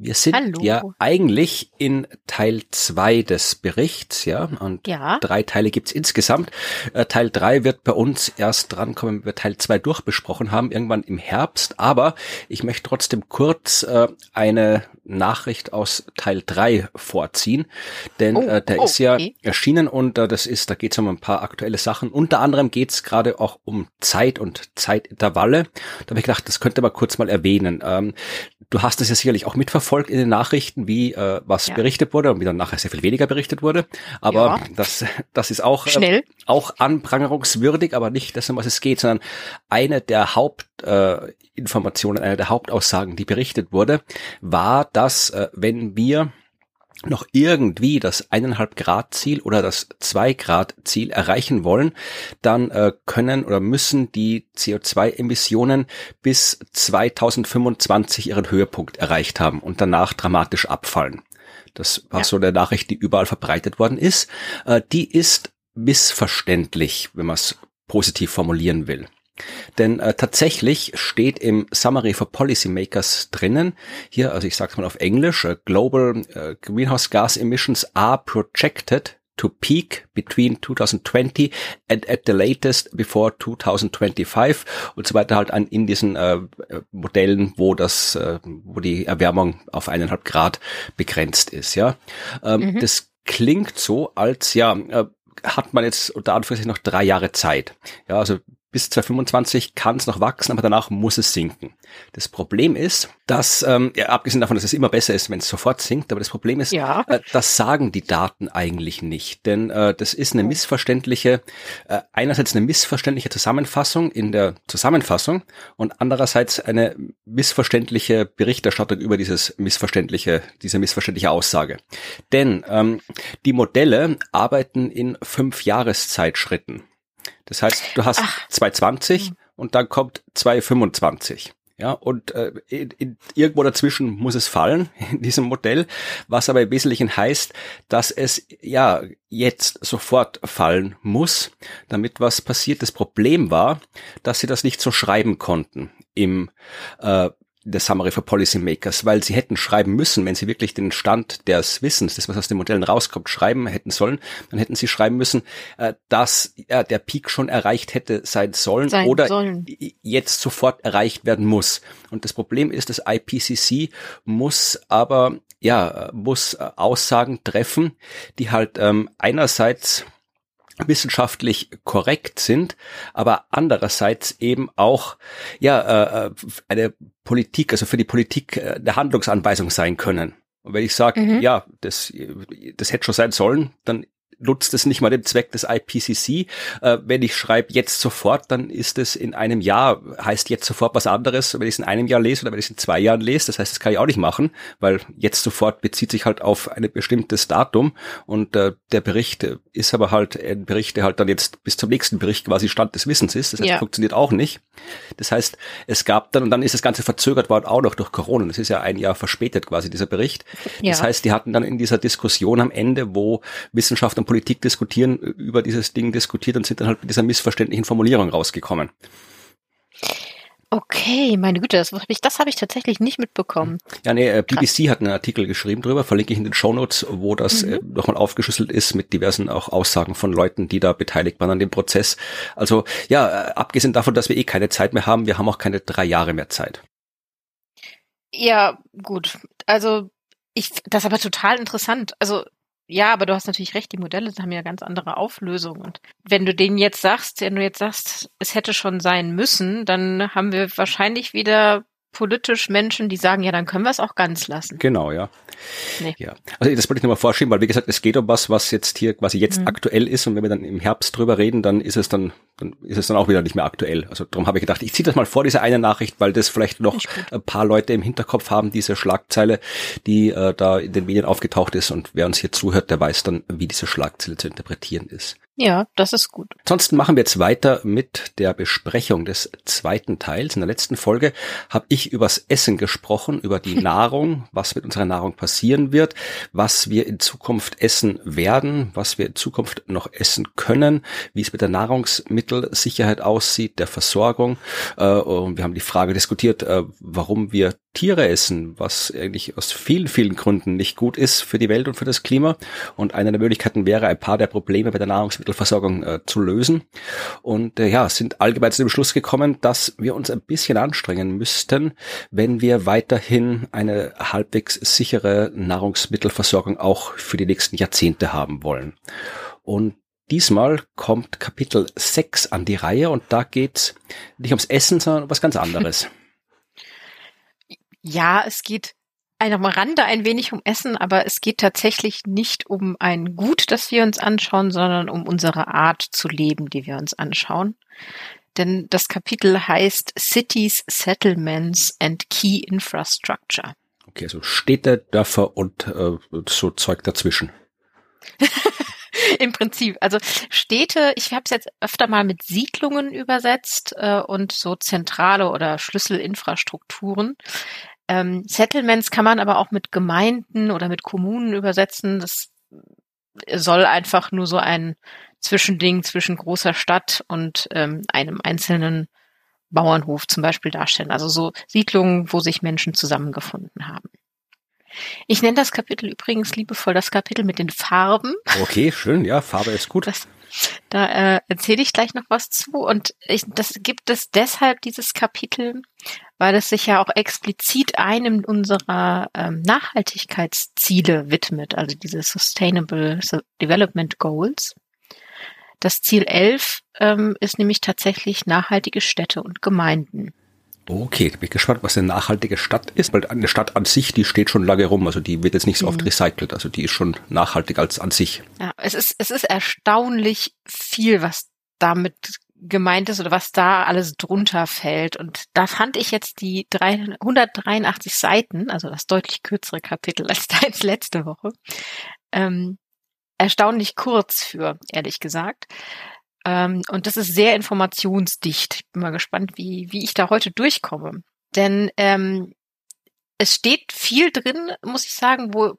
Wir sind Hallo. ja eigentlich in Teil zwei des Berichts, ja, und Ja. drei Teile gibt's insgesamt. Äh, Teil drei wird bei uns erst drankommen, wenn wir Teil zwei durchbesprochen haben, irgendwann im Herbst. Aber ich möchte trotzdem kurz äh, eine Nachricht aus Teil drei vorziehen, denn Oh, äh, der oh, ist ja okay. erschienen und äh, das ist, da geht's um ein paar aktuelle Sachen. Unter anderem geht's gerade auch um Zeit und Zeitintervalle. Da habe ich gedacht, das könnte man kurz mal erwähnen. Ähm, du hast es ja sicherlich auch mitverfolgt in den Nachrichten, wie äh, was Ja. berichtet wurde und wie dann nachher sehr viel weniger berichtet wurde. Aber Ja. das, das ist auch äh, Schnell. auch anprangerungswürdig, aber nicht das, um was es geht, sondern eine der Hauptinformationen, äh, eine der Hauptaussagen, die berichtet wurde, war, dass äh, wenn wir noch irgendwie das eineinhalb Grad Ziel oder das zwei Grad Ziel erreichen wollen, dann äh, können oder müssen die CO2-Emissionen bis 2025 ihren Höhepunkt erreicht haben und danach dramatisch abfallen. Das war Ja. so eine Nachricht, die überall verbreitet worden ist. Äh, die ist missverständlich, wenn man es positiv formulieren will. Denn äh, tatsächlich steht im Summary for Policymakers drinnen, hier, also ich sage es mal auf Englisch, äh, Global äh, Greenhouse Gas Emissions are projected to peak between 2020 and at the latest before 2025 und so weiter halt an in diesen äh, äh, Modellen, wo das, äh, wo die Erwärmung auf eineinhalb Grad begrenzt ist, ja. Ähm, Mhm. Das klingt so, als ja, äh, hat man jetzt unter Anführungszeichen noch drei Jahre Zeit. Ja, also bis 2025 kann es noch wachsen, aber danach muss es sinken. Das Problem ist, dass, ähm, ja, abgesehen davon, dass es immer besser ist, wenn es sofort sinkt, aber das Problem ist, Ja. äh, das sagen die Daten eigentlich nicht. Denn äh, das ist eine missverständliche, äh, einerseits eine missverständliche Zusammenfassung in der Zusammenfassung und andererseits eine missverständliche Berichterstattung über dieses missverständliche, diese missverständliche Aussage. Denn ähm, die Modelle arbeiten in fünf Jahreszeitschritten. Das heißt, du hast Ach. 220 und dann kommt 225. Ja, und äh, in, in, irgendwo dazwischen muss es fallen in diesem Modell, was aber im Wesentlichen heißt, dass es ja jetzt sofort fallen muss, damit was passiert. Das Problem war, dass sie das nicht so schreiben konnten im äh, der Summary for Policymakers, weil sie hätten schreiben müssen, wenn sie wirklich den Stand des Wissens, das was aus den Modellen rauskommt, schreiben hätten sollen, dann hätten sie schreiben müssen, äh, dass ja, der Peak schon erreicht hätte sein sollen Sein oder sollen. jetzt sofort erreicht werden muss. Und das Problem ist, das IPCC muss aber ja muss äh, Aussagen treffen, die halt ähm, einerseits wissenschaftlich korrekt sind, aber andererseits eben auch ja äh, eine Politik, also für die Politik äh, eine Handlungsanweisung sein können. Und wenn ich sage, Mhm. ja, das das hätte schon sein sollen, dann nutzt es nicht mal dem Zweck des IPCC. Äh, wenn ich schreibe jetzt sofort, dann ist es in einem Jahr, heißt jetzt sofort was anderes, wenn ich es in einem Jahr lese oder wenn ich es in zwei Jahren lese. Das heißt, das kann ich auch nicht machen, weil jetzt sofort bezieht sich halt auf ein bestimmtes Datum und äh, der Bericht ist aber halt ein Bericht, der halt dann jetzt bis zum nächsten Bericht quasi Stand des Wissens ist. Das heißt, Ja. funktioniert auch nicht. Das heißt, es gab dann, und dann ist das Ganze verzögert worden, auch noch durch Corona. Das ist ja ein Jahr verspätet quasi, dieser Bericht. Das Ja. heißt, die hatten dann in dieser Diskussion am Ende, wo Wissenschaft und Politik diskutieren, über dieses Ding diskutiert und sind dann halt mit dieser missverständlichen Formulierung rausgekommen. Okay, meine Güte, das habe ich, das habe ich tatsächlich nicht mitbekommen. Ja, nee, äh, BBC hat einen Artikel geschrieben drüber, verlinke ich in den Shownotes, wo das Mhm. äh, nochmal aufgeschlüsselt ist mit diversen auch Aussagen von Leuten, die da beteiligt waren an dem Prozess. Also ja, äh, abgesehen davon, dass wir eh keine Zeit mehr haben, wir haben auch keine drei Jahre mehr Zeit. Ja, gut. Also, ich, das ist aber total interessant. Also, ja, aber du hast natürlich recht, die Modelle haben ja ganz andere Auflösungen. Und wenn du denen jetzt sagst, wenn du jetzt sagst, es hätte schon sein müssen, dann haben wir wahrscheinlich wieder politisch Menschen, die sagen, ja, dann können wir es auch ganz lassen. Genau, ja. Nee. ja. Also das wollte ich nochmal vorschieben, weil wie gesagt, es geht um was, was jetzt hier quasi jetzt mhm. aktuell ist und wenn wir dann im Herbst drüber reden, dann ist es dann, dann ist es dann auch wieder nicht mehr aktuell. Also darum habe ich gedacht, ich ziehe das mal vor, diese eine Nachricht, weil das vielleicht noch ein paar Leute im Hinterkopf haben, diese Schlagzeile, die äh, da in den Medien aufgetaucht ist und wer uns hier zuhört, der weiß dann, wie diese Schlagzeile zu interpretieren ist. Ja, das ist gut. Ansonsten machen wir jetzt weiter mit der Besprechung des zweiten Teils. In der letzten Folge habe ich übers Essen gesprochen, über die Nahrung, was mit unserer Nahrung passieren wird, was wir in Zukunft essen werden, was wir in Zukunft noch essen können, wie es mit der Nahrungsmittelsicherheit aussieht, der Versorgung. Äh, und wir haben die Frage diskutiert, äh, warum wir Tiere essen, was eigentlich aus vielen, vielen Gründen nicht gut ist für die Welt und für das Klima. Und eine der Möglichkeiten wäre, ein paar der Probleme bei der Nahrungsmittelversorgung äh, zu lösen. Und äh, ja, sind allgemein zu dem Schluss gekommen, dass wir uns ein bisschen anstrengen müssten, wenn wir weiterhin eine halbwegs sichere Nahrungsmittelversorgung auch für die nächsten Jahrzehnte haben wollen. Und Diesmal kommt Kapitel 6 an die Reihe und da geht's nicht ums Essen, sondern um was ganz anderes. Ja, es geht am Rande ein wenig um Essen, aber es geht tatsächlich nicht um ein Gut, das wir uns anschauen, sondern um unsere Art zu leben, die wir uns anschauen. Denn das Kapitel heißt Cities, Settlements and Key Infrastructure. Okay, also Städte, Dörfer und äh, so Zeug dazwischen. Im Prinzip. Also Städte, ich habe es jetzt öfter mal mit Siedlungen übersetzt äh, und so zentrale oder Schlüsselinfrastrukturen. Ähm, Settlements kann man aber auch mit Gemeinden oder mit Kommunen übersetzen. Das soll einfach nur so ein Zwischending zwischen großer Stadt und ähm, einem einzelnen Bauernhof zum Beispiel darstellen. Also so Siedlungen, wo sich Menschen zusammengefunden haben. Ich nenne das Kapitel übrigens liebevoll das Kapitel mit den Farben. Okay, schön, ja, Farbe ist gut. Das, da äh, erzähle ich gleich noch was zu. Und ich, das gibt es deshalb, dieses Kapitel, weil es sich ja auch explizit einem unserer ähm, Nachhaltigkeitsziele widmet, also diese Sustainable Development Goals. Das Ziel 11 ähm, ist nämlich tatsächlich nachhaltige Städte und Gemeinden. Okay, bin ich gespannt, was eine nachhaltige Stadt ist, weil eine Stadt an sich, die steht schon lange rum, also die wird jetzt nicht so oft mhm. recycelt, also die ist schon nachhaltig als an sich. Ja, es ist, es ist erstaunlich viel, was damit gemeint ist oder was da alles drunter fällt. Und da fand ich jetzt die 183 Seiten, also das deutlich kürzere Kapitel als deins letzte Woche, ähm, erstaunlich kurz für, ehrlich gesagt. Ähm, und das ist sehr informationsdicht. Ich bin mal gespannt, wie, wie ich da heute durchkomme. Denn ähm, es steht viel drin, muss ich sagen, wo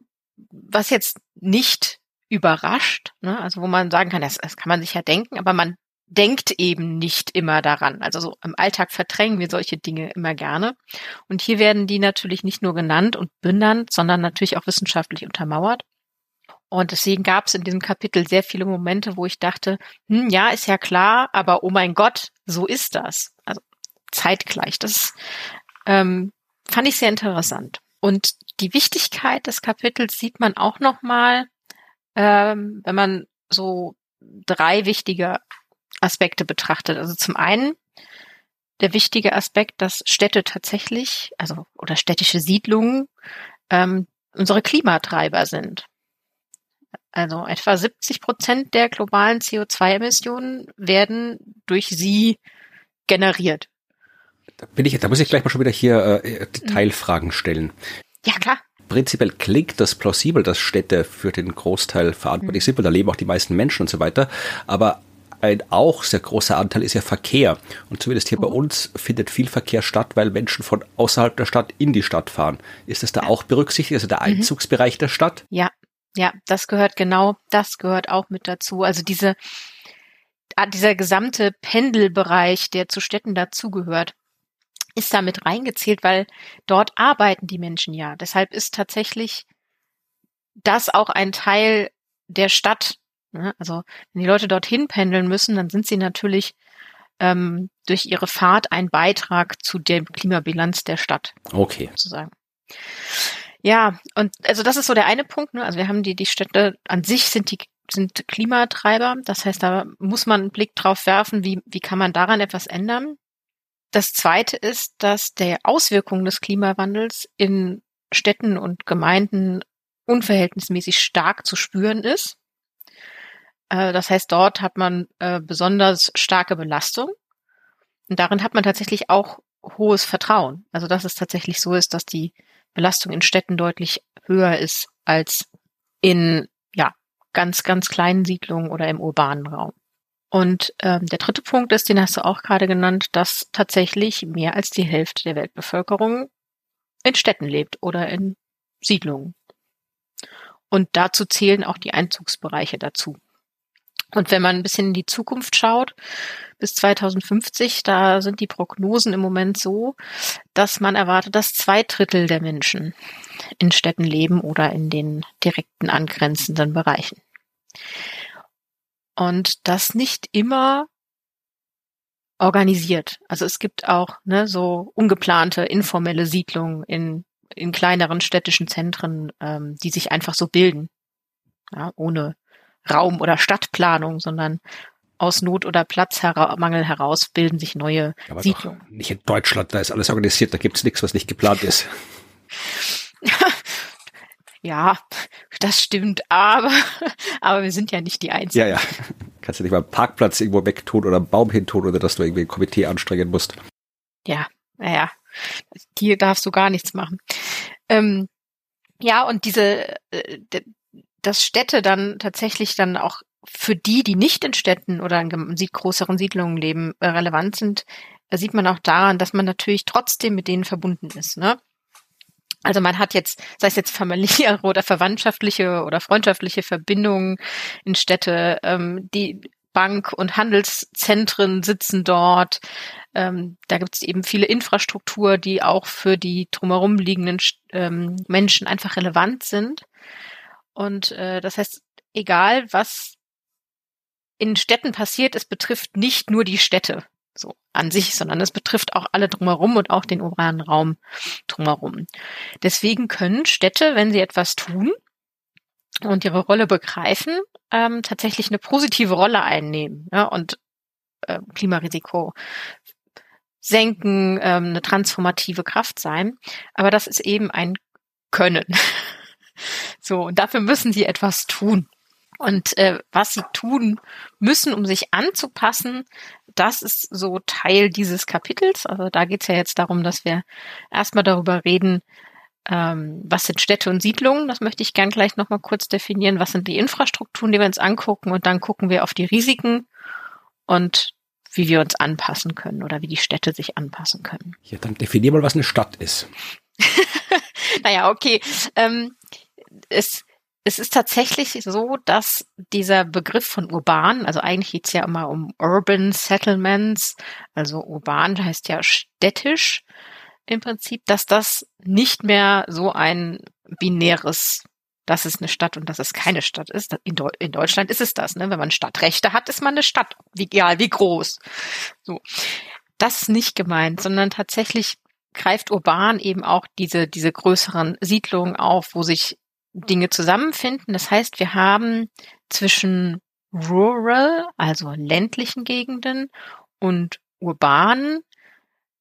was jetzt nicht überrascht, ne? also wo man sagen kann, das, das kann man sich ja denken, aber man denkt eben nicht immer daran. Also so im Alltag verdrängen wir solche Dinge immer gerne. Und hier werden die natürlich nicht nur genannt und benannt, sondern natürlich auch wissenschaftlich untermauert. Und deswegen gab es in diesem Kapitel sehr viele Momente, wo ich dachte, hm, ja, ist ja klar, aber oh mein Gott, so ist das. Also zeitgleich. Das ähm, fand ich sehr interessant. Und die Wichtigkeit des Kapitels sieht man auch nochmal, ähm, wenn man so drei wichtige Aspekte betrachtet. Also zum einen der wichtige Aspekt, dass Städte tatsächlich, also oder städtische Siedlungen ähm, unsere Klimatreiber sind. Also etwa 70 Prozent der globalen CO2-Emissionen werden durch sie generiert. Da bin ich, da muss ich gleich mal schon wieder hier äh, Detailfragen stellen. Ja, klar. Prinzipiell klingt das plausibel, dass Städte für den Großteil verantwortlich mhm. sind, weil da leben auch die meisten Menschen und so weiter. Aber ein auch sehr großer Anteil ist ja Verkehr. Und zumindest hier oh. bei uns findet viel Verkehr statt, weil Menschen von außerhalb der Stadt in die Stadt fahren. Ist das da auch berücksichtigt, also der mhm. Einzugsbereich mhm. der Stadt? Ja, ja, das gehört genau, das gehört auch mit dazu. Also diese, ah, dieser gesamte Pendelbereich, der zu Städten dazugehört, ist damit reingezählt, weil dort arbeiten die Menschen ja. Deshalb ist tatsächlich das auch ein Teil der Stadt. Ne? Also wenn die Leute dorthin pendeln müssen, dann sind sie natürlich ähm, durch ihre Fahrt ein Beitrag zu der Klimabilanz der Stadt. Okay. Sozusagen. Ja, und also das ist so der eine Punkt. Ne? Also wir haben die, die Städte an sich sind die sind Klimatreiber. Das heißt, da muss man einen Blick drauf werfen, wie, wie kann man daran etwas ändern. das zweite ist, dass der Auswirkungen des Klimawandels in Städten und Gemeinden unverhältnismäßig stark zu spüren ist. Äh, das heißt, dort hat man äh, besonders starke Belastung. Und darin hat man tatsächlich auch hohes Vertrauen. Also dass es tatsächlich so ist, dass die Belastung in Städten deutlich höher ist als in ja ganz ganz kleinen Siedlungen oder im urbanen Raum. Und ähm, der dritte Punkt ist, den hast du auch gerade genannt, dass tatsächlich mehr als die Hälfte der Weltbevölkerung in Städten lebt oder in Siedlungen. Und dazu zählen auch die Einzugsbereiche dazu. Und wenn man ein bisschen in die Zukunft schaut, bis 2050, da sind die Prognosen im Moment so, dass man erwartet, dass zwei Drittel der Menschen in Städten leben oder in den direkten angrenzenden Bereichen. Und das nicht immer organisiert. Also es gibt auch ne, so ungeplante, informelle Siedlungen in, in kleineren städtischen Zentren, ähm, die sich einfach so bilden, ja, ohne Raum- oder Stadtplanung, sondern aus Not oder Platzmangel heraus bilden sich neue Aber Siedlungen. Nicht in Deutschland, da ist alles organisiert, da gibt's nichts, was nicht geplant ist. ja, das stimmt, aber, aber wir sind ja nicht die Einzigen. Ja, ja. Kannst du nicht mal einen Parkplatz irgendwo wegtun oder einen Baum hintun oder dass du irgendwie ein Komitee anstrengen musst. Ja, naja, hier darfst du gar nichts machen. Ähm, ja, und diese, äh, dass Städte dann tatsächlich dann auch für die, die nicht in Städten oder in größeren Siedlungen leben, äh, relevant sind, sieht man auch daran, dass man natürlich trotzdem mit denen verbunden ist. Ne? Also man hat jetzt, sei es jetzt familiäre oder verwandtschaftliche oder freundschaftliche Verbindungen in Städte, ähm, die Bank- und Handelszentren sitzen dort. Ähm, da gibt es eben viele Infrastruktur, die auch für die drumherum liegenden ähm, Menschen einfach relevant sind. Und äh, das heißt, egal was in Städten passiert, es betrifft nicht nur die Städte so an sich, sondern es betrifft auch alle drumherum und auch den urbanen Raum drumherum. Deswegen können Städte, wenn sie etwas tun und ihre Rolle begreifen, ähm, tatsächlich eine positive Rolle einnehmen ja, und äh, Klimarisiko senken, ähm, eine transformative Kraft sein. Aber das ist eben ein Können. So, und dafür müssen sie etwas tun. Und äh, was sie tun müssen, um sich anzupassen, das ist so Teil dieses Kapitels. Also da geht es ja jetzt darum, dass wir erstmal darüber reden, ähm, was sind Städte und Siedlungen. Das möchte ich gern gleich nochmal kurz definieren. Was sind die Infrastrukturen, die wir uns angucken? Und dann gucken wir auf die Risiken und wie wir uns anpassen können oder wie die Städte sich anpassen können. Ja, dann definier mal, was eine Stadt ist. naja, okay. Ähm, es, es ist tatsächlich so, dass dieser Begriff von urban, also eigentlich geht's ja immer um Urban Settlements, also urban heißt ja städtisch im Prinzip, dass das nicht mehr so ein binäres, das ist eine Stadt und das ist keine Stadt ist. In, Deu in Deutschland ist es das, ne? Wenn man Stadtrechte hat, ist man eine Stadt, wie, egal wie groß. So. Das ist nicht gemeint, sondern tatsächlich greift urban eben auch diese, diese größeren Siedlungen auf, wo sich Dinge zusammenfinden. Das heißt, wir haben zwischen rural, also ländlichen Gegenden und urban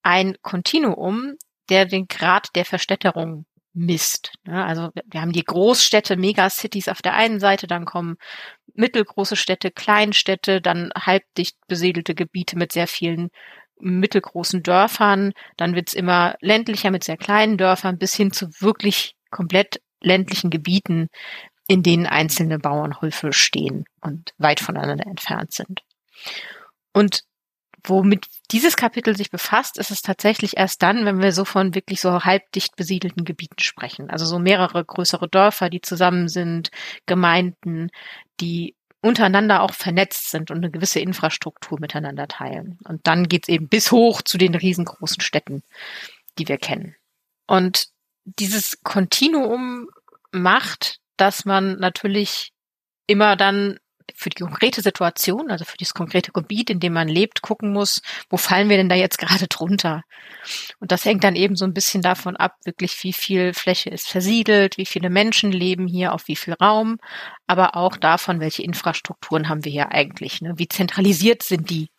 ein Kontinuum, der den Grad der Verstädterung misst. Also wir haben die Großstädte, Megacities auf der einen Seite, dann kommen mittelgroße Städte, Kleinstädte, dann halbdicht besiedelte Gebiete mit sehr vielen mittelgroßen Dörfern, dann wird's immer ländlicher mit sehr kleinen Dörfern bis hin zu wirklich komplett ländlichen Gebieten, in denen einzelne Bauernhöfe stehen und weit voneinander entfernt sind. Und womit dieses Kapitel sich befasst, ist es tatsächlich erst dann, wenn wir so von wirklich so halbdicht besiedelten Gebieten sprechen. Also so mehrere größere Dörfer, die zusammen sind, Gemeinden, die untereinander auch vernetzt sind und eine gewisse Infrastruktur miteinander teilen. Und dann geht's eben bis hoch zu den riesengroßen Städten, die wir kennen. Und dieses Kontinuum macht, dass man natürlich immer dann für die konkrete Situation, also für dieses konkrete Gebiet, in dem man lebt, gucken muss, wo fallen wir denn da jetzt gerade drunter? Und das hängt dann eben so ein bisschen davon ab, wirklich wie viel Fläche ist versiedelt, wie viele Menschen leben hier, auf wie viel Raum, aber auch davon, welche Infrastrukturen haben wir hier eigentlich, ne? wie zentralisiert sind die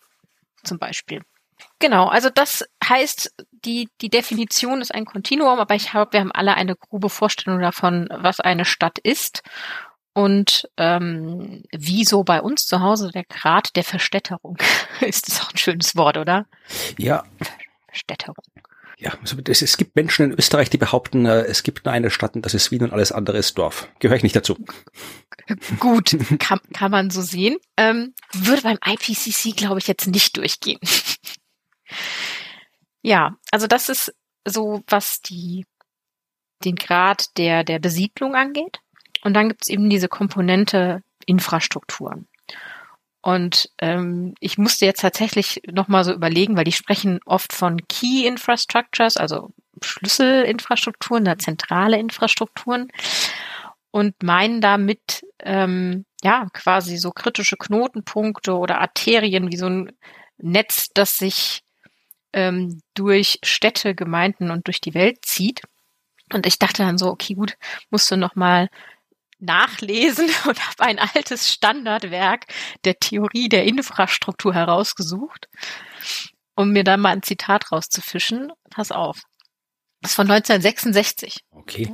zum Beispiel. Genau, also das heißt, die, die Definition ist ein Kontinuum, aber ich glaube, wir haben alle eine grobe Vorstellung davon, was eine Stadt ist. Und ähm, wie so bei uns zu Hause der Grad der Verstädterung. ist das auch ein schönes Wort, oder? Ja. Verstädterung. Ja, also es, es gibt Menschen in Österreich, die behaupten, äh, es gibt nur eine Stadt und das ist Wien und alles andere ist Dorf. Gehöre ich nicht dazu. Gut, kann, kann man so sehen. Ähm, würde beim IPCC, glaube ich, jetzt nicht durchgehen. Ja, also das ist so, was die, den Grad der, der Besiedlung angeht. Und dann gibt es eben diese Komponente Infrastrukturen. Und ähm, ich musste jetzt tatsächlich nochmal so überlegen, weil die sprechen oft von Key Infrastructures, also Schlüsselinfrastrukturen, da zentrale Infrastrukturen und meinen damit ähm, ja quasi so kritische Knotenpunkte oder Arterien wie so ein Netz, das sich ähm, durch Städte, Gemeinden und durch die Welt zieht. Und ich dachte dann so, okay, gut, musst du noch mal nachlesen und habe ein altes Standardwerk der Theorie der Infrastruktur herausgesucht, um mir dann mal ein Zitat rauszufischen. Pass auf. Das ist von 1966. Okay.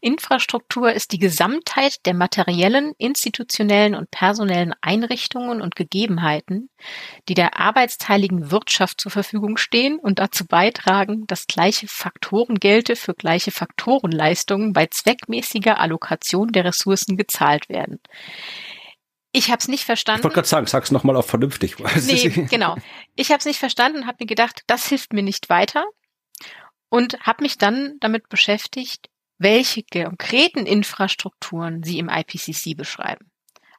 Infrastruktur ist die Gesamtheit der materiellen, institutionellen und personellen Einrichtungen und Gegebenheiten, die der arbeitsteiligen Wirtschaft zur Verfügung stehen und dazu beitragen, dass gleiche Faktorengelte für gleiche Faktorenleistungen bei zweckmäßiger Allokation der Ressourcen gezahlt werden. Ich habe es nicht verstanden. Ich wollte gerade sagen, sag's nochmal auf vernünftig. Nee, genau. Ich habe es nicht verstanden, habe mir gedacht, das hilft mir nicht weiter und habe mich dann damit beschäftigt, welche konkreten Infrastrukturen Sie im IPCC beschreiben.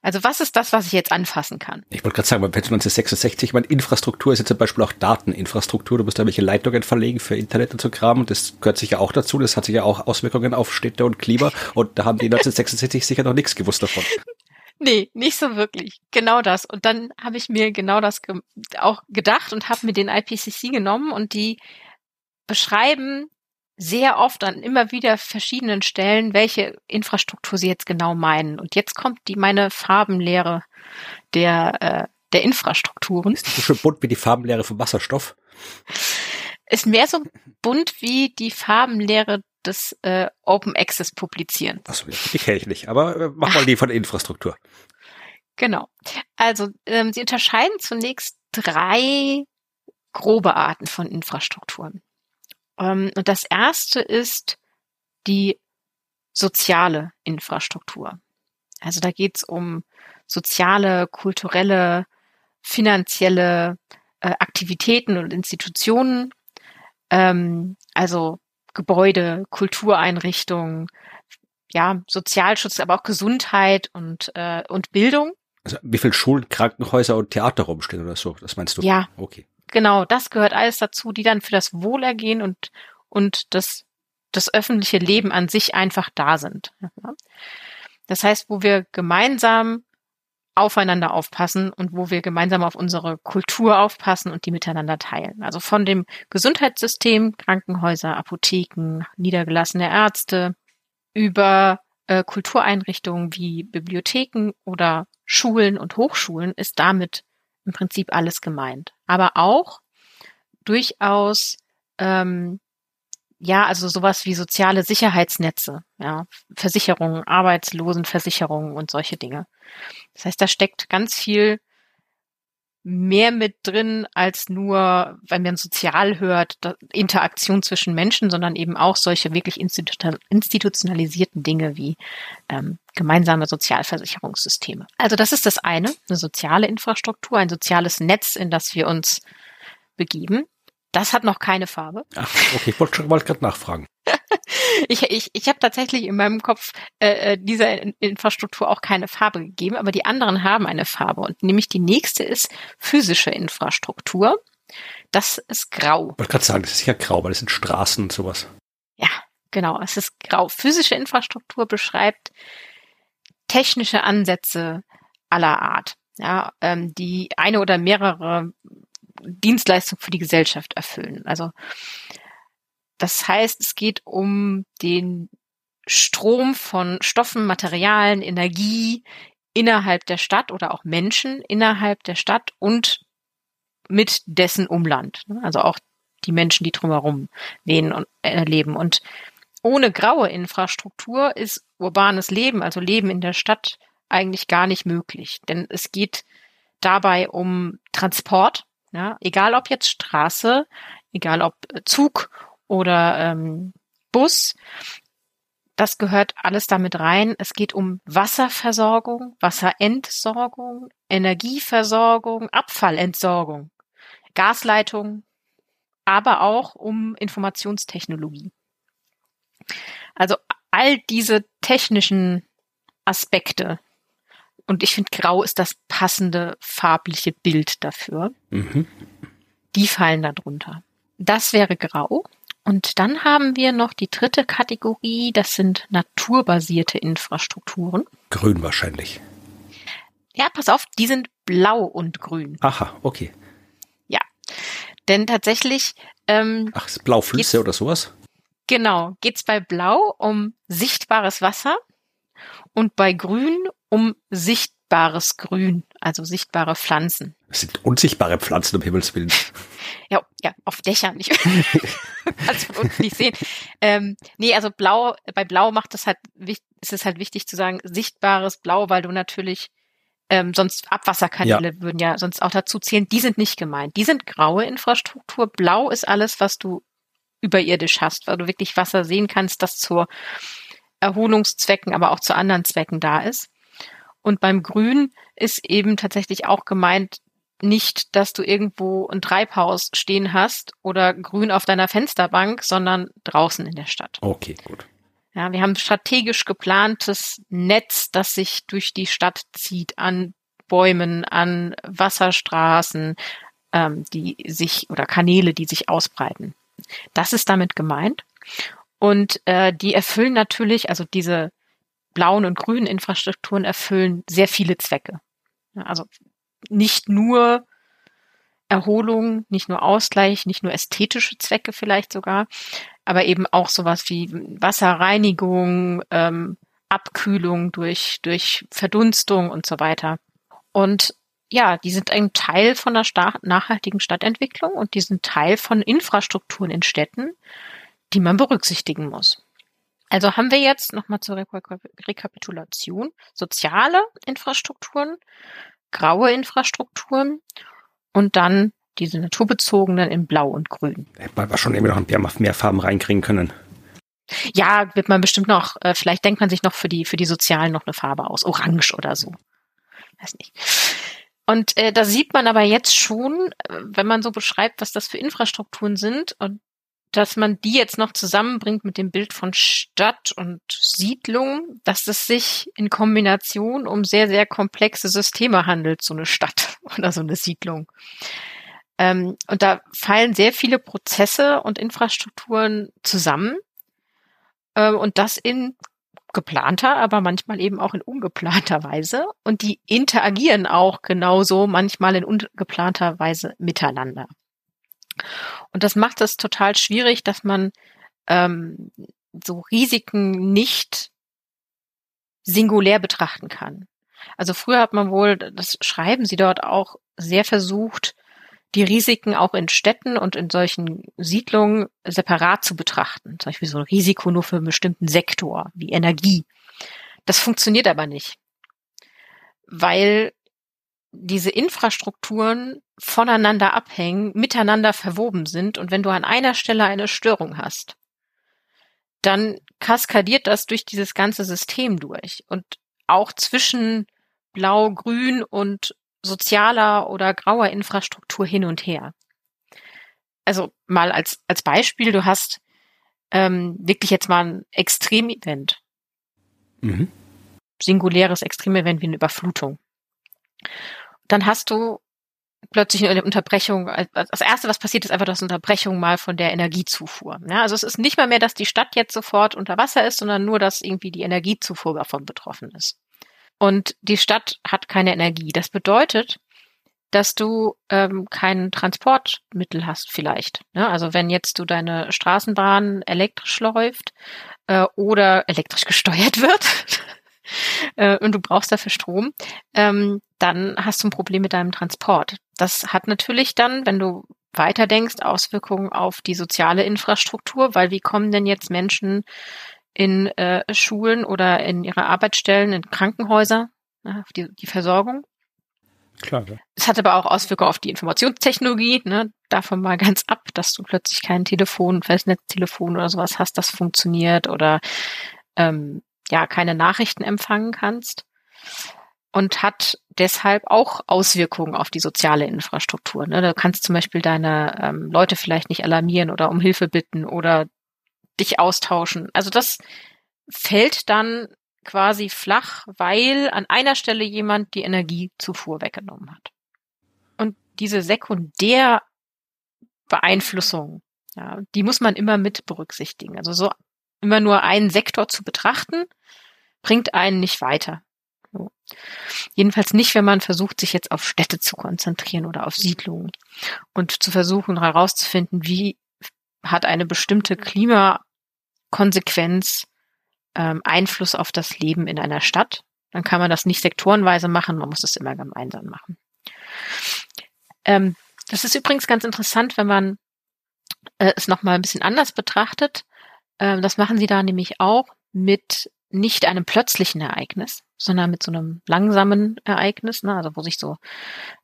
Also was ist das, was ich jetzt anfassen kann? Ich wollte gerade sagen, bei 1966, meine Infrastruktur ist jetzt zum Beispiel auch Dateninfrastruktur. Du musst da welche Leitungen verlegen für Internet und so Kram und das gehört sicher auch dazu. Das hat sicher auch Auswirkungen auf Städte und Klima und da haben die 1966 sicher noch nichts gewusst davon. Nee, nicht so wirklich. Genau das. Und dann habe ich mir genau das ge auch gedacht und habe mir den IPCC genommen und die beschreiben sehr oft an immer wieder verschiedenen Stellen, welche Infrastruktur sie jetzt genau meinen. Und jetzt kommt die meine Farbenlehre der, äh, der Infrastrukturen. Ist so bunt wie die Farbenlehre vom Wasserstoff? Ist mehr so bunt wie die Farbenlehre des äh, Open Access Publizieren. Achso, die kenne ich nicht, aber äh, mach mal die von der Infrastruktur. Genau. Also ähm, sie unterscheiden zunächst drei grobe Arten von Infrastrukturen. Ähm, und das erste ist die soziale Infrastruktur. Also da geht es um soziale, kulturelle, finanzielle äh, Aktivitäten und Institutionen, ähm, also Gebäude, Kultureinrichtungen, ja, Sozialschutz, aber auch Gesundheit und, äh, und Bildung. Also wie viel Schulen, Krankenhäuser und Theater rumstehen oder so, das meinst du? Ja. Okay. Genau, das gehört alles dazu, die dann für das Wohlergehen und, und das, das öffentliche Leben an sich einfach da sind. Das heißt, wo wir gemeinsam aufeinander aufpassen und wo wir gemeinsam auf unsere Kultur aufpassen und die miteinander teilen. Also von dem Gesundheitssystem, Krankenhäuser, Apotheken, niedergelassene Ärzte über äh, Kultureinrichtungen wie Bibliotheken oder Schulen und Hochschulen ist damit im Prinzip alles gemeint. Aber auch durchaus ähm, ja, also sowas wie soziale Sicherheitsnetze, ja, Versicherungen, Arbeitslosenversicherungen und solche Dinge. Das heißt, da steckt ganz viel mehr mit drin als nur, wenn man sozial hört, Interaktion zwischen Menschen, sondern eben auch solche wirklich institutionalisierten Dinge wie ähm, gemeinsame Sozialversicherungssysteme. Also das ist das eine, eine soziale Infrastruktur, ein soziales Netz, in das wir uns begeben. Das hat noch keine Farbe. Ach, okay, ich wollte wollt gerade nachfragen. ich ich, ich habe tatsächlich in meinem Kopf äh, äh dieser Infrastruktur auch keine Farbe gegeben, aber die anderen haben eine Farbe. Und nämlich die nächste ist physische Infrastruktur. Das ist grau. Ich wollte gerade sagen, das ist ja grau, weil das sind Straßen und sowas. Ja, genau, es ist grau. Physische Infrastruktur beschreibt technische Ansätze aller Art. Ja, ähm, die eine oder mehrere Dienstleistung für die Gesellschaft erfüllen. Also das heißt, es geht um den Strom von Stoffen, Materialien, Energie innerhalb der Stadt oder auch Menschen innerhalb der Stadt und mit dessen Umland. Also auch die Menschen, die drumherum leben und äh, leben. Und ohne graue Infrastruktur ist urbanes Leben, also Leben in der Stadt, eigentlich gar nicht möglich. Denn es geht dabei um Transport, ja, egal ob jetzt Straße, egal ob Zug oder ähm, Bus. Das gehört alles damit rein. Es geht um Wasserversorgung, Wasserentsorgung, Energieversorgung, Abfallentsorgung, Gasleitung, aber auch um Informationstechnologie. Also all diese technischen Aspekte. Und ich finde, Grau ist das passende farbliche Bild dafür. Mhm. Die fallen darunter. Das wäre Grau. Und dann haben wir noch die dritte Kategorie, das sind naturbasierte Infrastrukturen. Grün wahrscheinlich. Ja, pass auf, die sind blau und grün. Aha, okay. Ja, denn tatsächlich. Ähm, Ach, Blauflüsse oder sowas? Genau, geht's bei Blau um sichtbares Wasser und bei Grün um sichtbares Grün, also sichtbare Pflanzen. Das sind unsichtbare Pflanzen, um Himmels Willen. Ja, ja, auf Dächern. Ich kann von unten nicht sehen. Ähm, nee, also Blau, bei Blau macht es halt, ist es halt wichtig zu sagen, sichtbares Blau, weil du natürlich ähm, sonst Abwasserkanäle ja. würden ja sonst auch dazu zählen. Die sind nicht gemeint. Die sind graue Infrastruktur. Blau ist alles, was du überirdisch hast, weil du wirklich Wasser sehen kannst, das zur Erholungszwecken, aber auch zu anderen Zwecken da ist. Und beim Grün ist eben tatsächlich auch gemeint, nicht, dass du irgendwo ein Treibhaus stehen hast oder grün auf deiner Fensterbank, sondern draußen in der Stadt. Okay, gut. Ja, wir haben strategisch geplantes Netz, das sich durch die Stadt zieht an Bäumen, an Wasserstraßen, ähm, die sich oder Kanäle, die sich ausbreiten. Das ist damit gemeint. Und äh, die erfüllen natürlich, also diese blauen und grünen Infrastrukturen erfüllen sehr viele Zwecke. Also nicht nur Erholung, nicht nur Ausgleich, nicht nur ästhetische Zwecke vielleicht sogar, aber eben auch sowas wie Wasserreinigung, ähm, Abkühlung durch, durch Verdunstung und so weiter. Und ja, die sind ein Teil von der nachhaltigen Stadtentwicklung und die sind Teil von Infrastrukturen in Städten, die man berücksichtigen muss. Also haben wir jetzt nochmal zur Rekapitulation soziale Infrastrukturen, graue Infrastrukturen und dann diese naturbezogenen in Blau und Grün. Hätte man aber schon immer noch mehr, mehr Farben reinkriegen können. Ja, wird man bestimmt noch, äh, vielleicht denkt man sich noch für die, für die Sozialen noch eine Farbe aus, orange oder so. Weiß nicht. Und äh, da sieht man aber jetzt schon, äh, wenn man so beschreibt, was das für Infrastrukturen sind und dass man die jetzt noch zusammenbringt mit dem Bild von Stadt und Siedlung, dass es sich in Kombination um sehr, sehr komplexe Systeme handelt, so eine Stadt oder so eine Siedlung. Ähm, und da fallen sehr viele Prozesse und Infrastrukturen zusammen äh, und das in geplanter, aber manchmal eben auch in ungeplanter Weise. Und die interagieren auch genauso manchmal in ungeplanter Weise miteinander. Und das macht es total schwierig, dass man ähm, so Risiken nicht singulär betrachten kann. Also früher hat man wohl, das schreiben sie dort auch, sehr versucht, die Risiken auch in Städten und in solchen Siedlungen separat zu betrachten. Zum Beispiel so ein Risiko nur für einen bestimmten Sektor, wie Energie. Das funktioniert aber nicht. Weil diese Infrastrukturen voneinander abhängen, miteinander verwoben sind und wenn du an einer Stelle eine Störung hast, dann kaskadiert das durch dieses ganze System durch und auch zwischen Blau, Grün und sozialer oder grauer Infrastruktur hin und her. Also mal als, als Beispiel, du hast ähm, wirklich jetzt mal ein Extremevent. Mhm. Singuläres Extremevent wie eine Überflutung dann hast du plötzlich eine Unterbrechung. Das erste, was passiert, ist einfach das Unterbrechung mal von der Energiezufuhr. Ja, also es ist nicht mal mehr, dass die Stadt jetzt sofort unter Wasser ist, sondern nur, dass irgendwie die Energiezufuhr davon betroffen ist. Und die Stadt hat keine Energie. Das bedeutet, dass du ähm, kein Transportmittel hast vielleicht. Ne? Also wenn jetzt du deine Straßenbahn elektrisch läuft äh, oder elektrisch gesteuert wird, äh, und du brauchst dafür Strom, ähm, dann hast du ein Problem mit deinem Transport. Das hat natürlich dann, wenn du weiter denkst, Auswirkungen auf die soziale Infrastruktur, weil wie kommen denn jetzt Menschen in äh, Schulen oder in ihre Arbeitsstellen, in Krankenhäuser, ne, auf die, die Versorgung? Klar. Ja. Es hat aber auch Auswirkungen auf die Informationstechnologie, ne? davon mal ganz ab, dass du plötzlich kein Telefon, Festnetztelefon oder sowas hast, das funktioniert oder ähm, ja keine Nachrichten empfangen kannst und hat deshalb auch Auswirkungen auf die soziale Infrastruktur. Ne? Du kannst zum Beispiel deine ähm, Leute vielleicht nicht alarmieren oder um Hilfe bitten oder dich austauschen. Also das fällt dann quasi flach, weil an einer Stelle jemand die Energiezufuhr weggenommen hat. Und diese Sekundärbeeinflussung, ja, die muss man immer mit berücksichtigen. Also so immer nur einen Sektor zu betrachten, bringt einen nicht weiter. So. Jedenfalls nicht, wenn man versucht, sich jetzt auf Städte zu konzentrieren oder auf Siedlungen und zu versuchen herauszufinden, wie hat eine bestimmte Klimakonsequenz ähm, Einfluss auf das Leben in einer Stadt. Dann kann man das nicht sektorenweise machen, man muss es immer gemeinsam machen. Ähm, das ist übrigens ganz interessant, wenn man äh, es nochmal ein bisschen anders betrachtet. Ähm, das machen sie da nämlich auch mit nicht einem plötzlichen Ereignis, sondern mit so einem langsamen Ereignis, ne, also wo sich so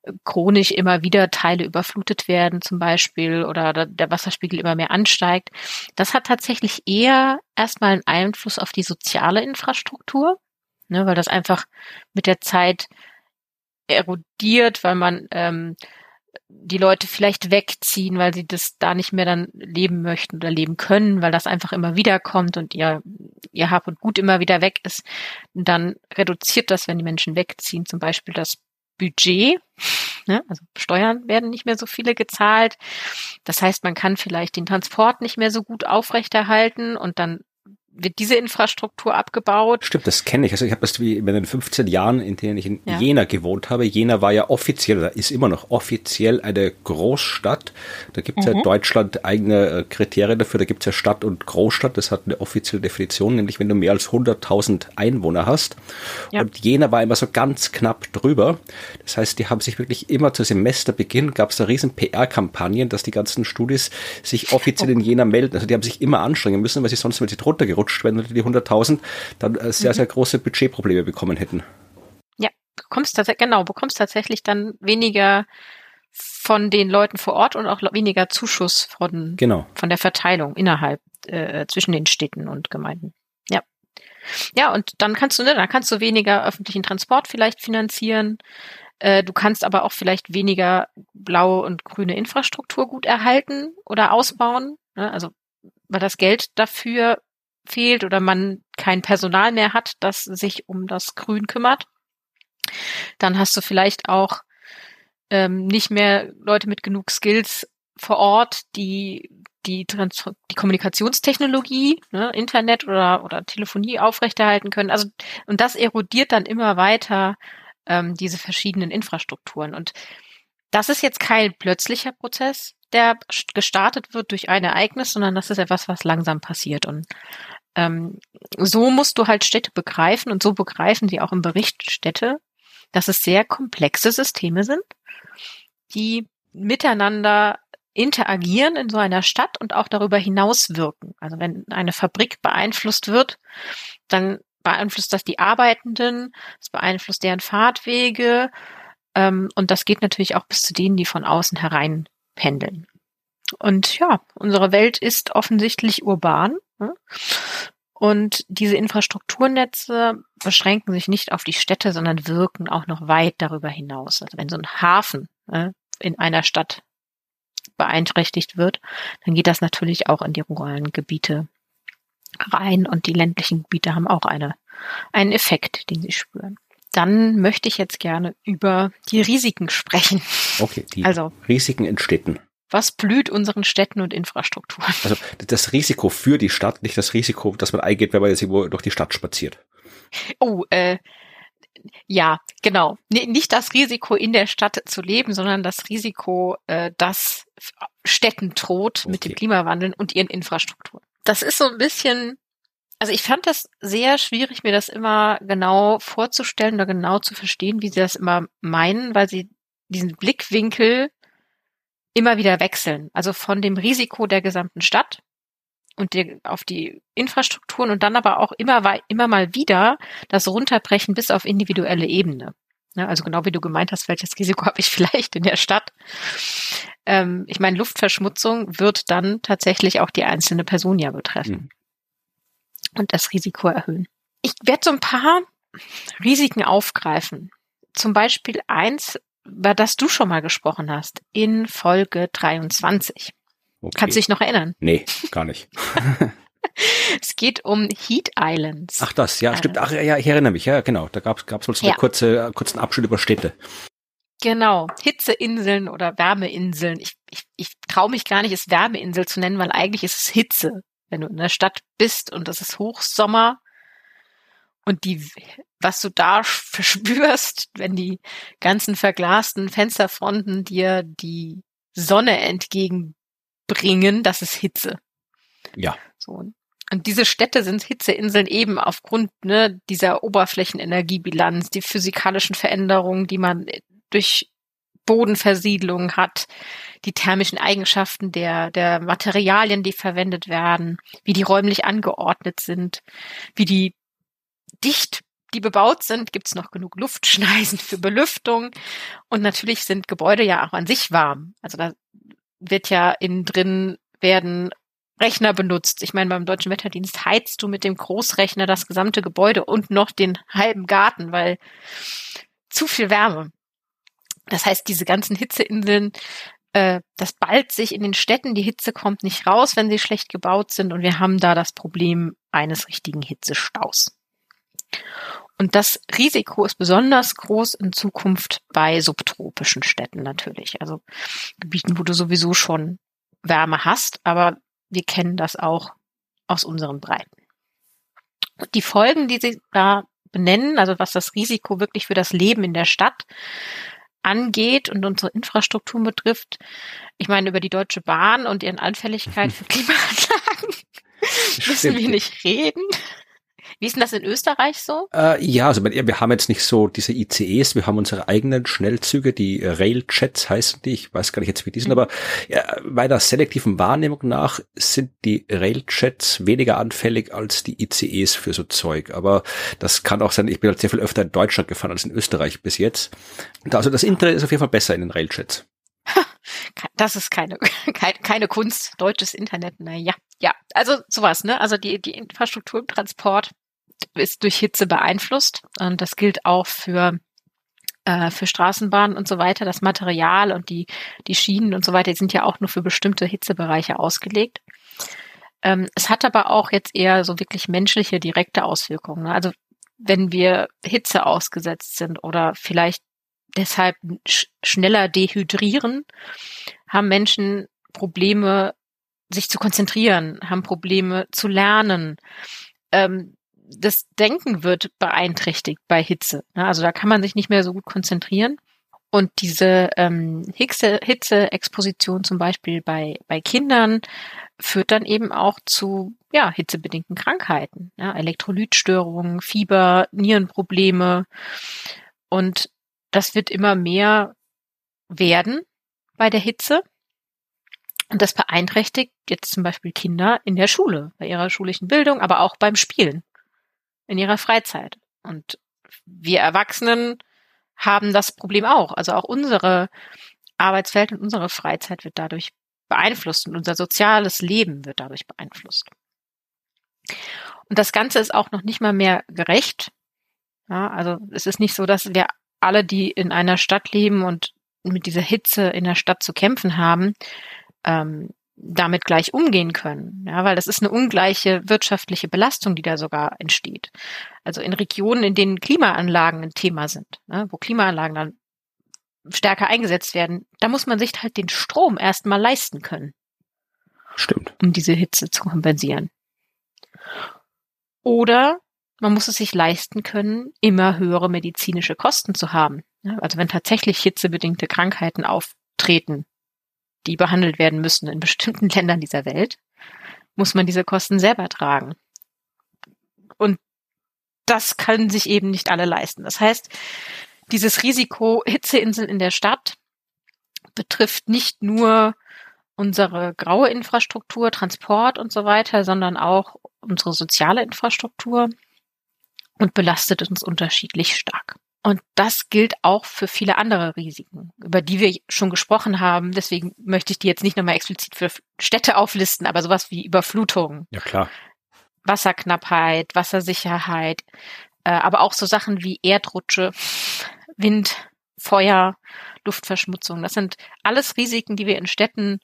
äh, chronisch immer wieder Teile überflutet werden zum Beispiel oder der Wasserspiegel immer mehr ansteigt. Das hat tatsächlich eher erstmal einen Einfluss auf die soziale Infrastruktur, ne, weil das einfach mit der Zeit erodiert, weil man ähm, die Leute vielleicht wegziehen, weil sie das da nicht mehr dann leben möchten oder leben können, weil das einfach immer wieder kommt und ihr, ihr Hab und Gut immer wieder weg ist, dann reduziert das, wenn die Menschen wegziehen, zum Beispiel das Budget. Ne? Also Steuern werden nicht mehr so viele gezahlt. Das heißt, man kann vielleicht den Transport nicht mehr so gut aufrechterhalten und dann wird diese Infrastruktur abgebaut. Stimmt, das kenne ich. Also ich habe das wie in den 15 Jahren, in denen ich in ja. Jena gewohnt habe. Jena war ja offiziell, oder ist immer noch offiziell eine Großstadt. Da gibt es mhm. ja Deutschland eigene äh, Kriterien dafür. Da gibt es ja Stadt und Großstadt. Das hat eine offizielle Definition, nämlich wenn du mehr als 100.000 Einwohner hast. Ja. Und Jena war immer so ganz knapp drüber. Das heißt, die haben sich wirklich immer zu Semesterbeginn gab es da riesen PR-Kampagnen, dass die ganzen Studis sich offiziell oh. in Jena melden. Also die haben sich immer anstrengen müssen, weil sie sonst, wenn sie drunter gerutscht gerutscht, wenn die 100.000 dann äh, sehr, mhm. sehr große Budgetprobleme bekommen hätten. Ja, bekommst tatsächlich, genau, bekommst tatsächlich dann weniger von den Leuten vor Ort und auch weniger Zuschuss von, genau. von der Verteilung innerhalb, äh, zwischen den Städten und Gemeinden. Ja. Ja, und dann kannst du, ne, dann kannst du weniger öffentlichen Transport vielleicht finanzieren. Äh, du kannst aber auch vielleicht weniger blaue und grüne Infrastruktur gut erhalten oder ausbauen. Ne? Also, weil das Geld dafür fehlt oder man kein Personal mehr hat, das sich um das Grün kümmert. Dann hast du vielleicht auch ähm, nicht mehr Leute mit genug Skills vor Ort, die die, Trans die Kommunikationstechnologie, ne, Internet oder, oder Telefonie aufrechterhalten können. Also, und das erodiert dann immer weiter ähm, diese verschiedenen Infrastrukturen. Und das ist jetzt kein plötzlicher Prozess, der gestartet wird durch ein Ereignis, sondern das ist etwas, was langsam passiert. Und ähm, so musst du halt Städte begreifen und so begreifen sie auch im Bericht Städte, dass es sehr komplexe Systeme sind, die miteinander interagieren in so einer Stadt und auch darüber hinaus wirken. Also wenn eine Fabrik beeinflusst wird, dann beeinflusst das die Arbeitenden, es beeinflusst deren Fahrtwege ähm, und das geht natürlich auch bis zu denen, die von außen herein pendeln. Und ja, unsere Welt ist offensichtlich urban? Und diese Infrastrukturnetze beschränken sich nicht auf die Städte, sondern wirken auch noch weit darüber hinaus. Also wenn so ein Hafen ne, in einer Stadt beeinträchtigt wird, dann geht das natürlich auch in die ruralen Gebiete rein und die ländlichen Gebiete haben auch eine, einen Effekt, den sie spüren. Dann möchte ich jetzt gerne über die Risiken sprechen. Okay, die also, Risiken in Städten was blüht unseren Städten und Infrastrukturen? Also das Risiko für die Stadt, nicht das Risiko, dass man eingeht, wenn man jetzt irgendwo durch die Stadt spaziert. Oh, äh, ja, genau. N nicht das Risiko, in der Stadt zu leben, sondern das Risiko, äh, das Städten droht okay. mit dem Klimawandel und ihren Infrastrukturen. Das ist so ein bisschen Also ich fand das sehr schwierig, mir das immer genau vorzustellen oder genau zu verstehen, wie sie das immer meinen, weil sie diesen Blickwinkel immer wieder wechseln. Also von dem Risiko der gesamten Stadt und die, auf die Infrastrukturen und dann aber auch immer, immer mal wieder das Runterbrechen bis auf individuelle Ebene. Ja, also genau wie du gemeint hast, welches Risiko habe ich vielleicht in der Stadt? Ähm, ich meine, Luftverschmutzung wird dann tatsächlich auch die einzelne Person ja betreffen mhm. und das Risiko erhöhen. Ich werde so ein paar Risiken aufgreifen. Zum Beispiel eins, über das du schon mal gesprochen hast, in Folge 23. Okay. Kannst du dich noch erinnern? Nee, gar nicht. es geht um Heat Islands. Ach das, ja, stimmt. Ach ja, ich erinnere mich. Ja, genau. Da gab es wohl so ja. kurze, kurzen Abschnitt über Städte. Genau, Hitzeinseln oder Wärmeinseln. Ich, ich, ich traue mich gar nicht, es Wärmeinsel zu nennen, weil eigentlich ist es Hitze. Wenn du in der Stadt bist und es ist Hochsommer und die, was du da verspürst, wenn die ganzen verglasten Fensterfronten dir die Sonne entgegenbringen, das ist Hitze. Ja. So. Und diese Städte sind Hitzeinseln eben aufgrund ne, dieser Oberflächenenergiebilanz, die physikalischen Veränderungen, die man durch Bodenversiedlung hat, die thermischen Eigenschaften der, der Materialien, die verwendet werden, wie die räumlich angeordnet sind, wie die dicht die bebaut sind, gibt's noch genug Luftschneisen für Belüftung. Und natürlich sind Gebäude ja auch an sich warm. Also da wird ja innen drin werden Rechner benutzt. Ich meine, beim Deutschen Wetterdienst heizt du mit dem Großrechner das gesamte Gebäude und noch den halben Garten, weil zu viel Wärme. Das heißt, diese ganzen Hitzeinseln, äh, das ballt sich in den Städten, die Hitze kommt nicht raus, wenn sie schlecht gebaut sind und wir haben da das Problem eines richtigen Hitzestaus. Und das Risiko ist besonders groß in Zukunft bei subtropischen Städten natürlich, also Gebieten, wo du sowieso schon Wärme hast, aber wir kennen das auch aus unseren Breiten. Und die Folgen, die sie da benennen, also was das Risiko wirklich für das Leben in der Stadt angeht und unsere Infrastruktur betrifft. Ich meine, über die Deutsche Bahn und ihren Anfälligkeit für Klimaanlagen müssen wir nicht reden. Wie ist denn das in Österreich so? Äh, ja, also wir haben jetzt nicht so diese ICEs, wir haben unsere eigenen Schnellzüge, die Railchats heißen die, ich weiß gar nicht jetzt wie die sind, mhm. aber ja, meiner selektiven Wahrnehmung nach sind die Railchats weniger anfällig als die ICEs für so Zeug. Aber das kann auch sein, ich bin halt sehr viel öfter in Deutschland gefahren als in Österreich bis jetzt. Also das Internet ist auf jeden Fall besser in den Railchats. Das ist keine, keine, keine Kunst, deutsches Internet, naja. Ja, also sowas, ne? Also die, die Infrastruktur im Transport ist durch Hitze beeinflusst. Und das gilt auch für äh, für Straßenbahnen und so weiter. Das Material und die, die Schienen und so weiter die sind ja auch nur für bestimmte Hitzebereiche ausgelegt. Ähm, es hat aber auch jetzt eher so wirklich menschliche direkte Auswirkungen. Also wenn wir Hitze ausgesetzt sind oder vielleicht deshalb sch schneller dehydrieren, haben Menschen Probleme, sich zu konzentrieren, haben Probleme zu lernen. Ähm, das Denken wird beeinträchtigt bei Hitze. Ne? Also da kann man sich nicht mehr so gut konzentrieren. Und diese ähm, Hitze-Exposition zum Beispiel bei, bei Kindern führt dann eben auch zu ja, hitzebedingten Krankheiten, ja, Elektrolytstörungen, Fieber, Nierenprobleme. Und das wird immer mehr werden bei der Hitze. Und das beeinträchtigt jetzt zum Beispiel Kinder in der Schule, bei ihrer schulischen Bildung, aber auch beim Spielen in ihrer Freizeit. Und wir Erwachsenen haben das Problem auch. Also auch unsere Arbeitswelt und unsere Freizeit wird dadurch beeinflusst und unser soziales Leben wird dadurch beeinflusst. Und das Ganze ist auch noch nicht mal mehr gerecht. Ja, also es ist nicht so, dass wir alle, die in einer Stadt leben und mit dieser Hitze in der Stadt zu kämpfen haben, ähm, damit gleich umgehen können. Ja, weil das ist eine ungleiche wirtschaftliche Belastung, die da sogar entsteht. Also in Regionen, in denen Klimaanlagen ein Thema sind, ne, wo Klimaanlagen dann stärker eingesetzt werden, da muss man sich halt den Strom erstmal leisten können. Stimmt. Um diese Hitze zu kompensieren. Oder man muss es sich leisten können, immer höhere medizinische Kosten zu haben. Also wenn tatsächlich hitzebedingte Krankheiten auftreten, die behandelt werden müssen in bestimmten Ländern dieser Welt, muss man diese Kosten selber tragen. Und das können sich eben nicht alle leisten. Das heißt, dieses Risiko Hitzeinsel in der Stadt betrifft nicht nur unsere graue Infrastruktur, Transport und so weiter, sondern auch unsere soziale Infrastruktur und belastet uns unterschiedlich stark. Und das gilt auch für viele andere Risiken, über die wir schon gesprochen haben. Deswegen möchte ich die jetzt nicht nochmal explizit für Städte auflisten, aber sowas wie Überflutung. Ja, klar. Wasserknappheit, Wassersicherheit, äh, aber auch so Sachen wie Erdrutsche, Wind, Feuer, Luftverschmutzung. Das sind alles Risiken, die wir in Städten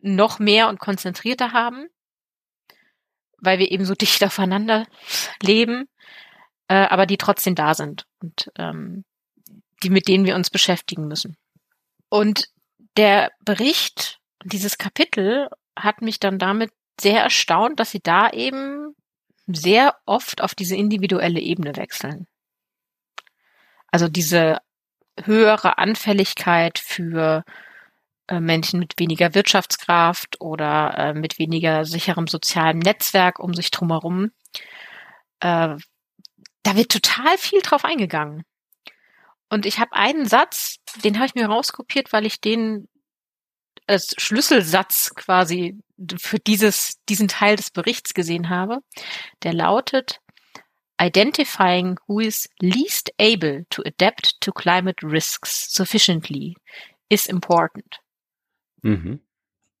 noch mehr und konzentrierter haben, weil wir eben so dicht aufeinander leben, äh, aber die trotzdem da sind und ähm, die mit denen wir uns beschäftigen müssen. Und der Bericht, dieses Kapitel hat mich dann damit sehr erstaunt, dass sie da eben sehr oft auf diese individuelle Ebene wechseln. Also diese höhere Anfälligkeit für äh, Menschen mit weniger Wirtschaftskraft oder äh, mit weniger sicherem sozialen Netzwerk um sich drumherum. Äh, da wird total viel drauf eingegangen. Und ich habe einen Satz, den habe ich mir rauskopiert, weil ich den als Schlüsselsatz quasi für dieses, diesen Teil des Berichts gesehen habe. Der lautet, Identifying who is least able to adapt to climate risks sufficiently is important. Mhm.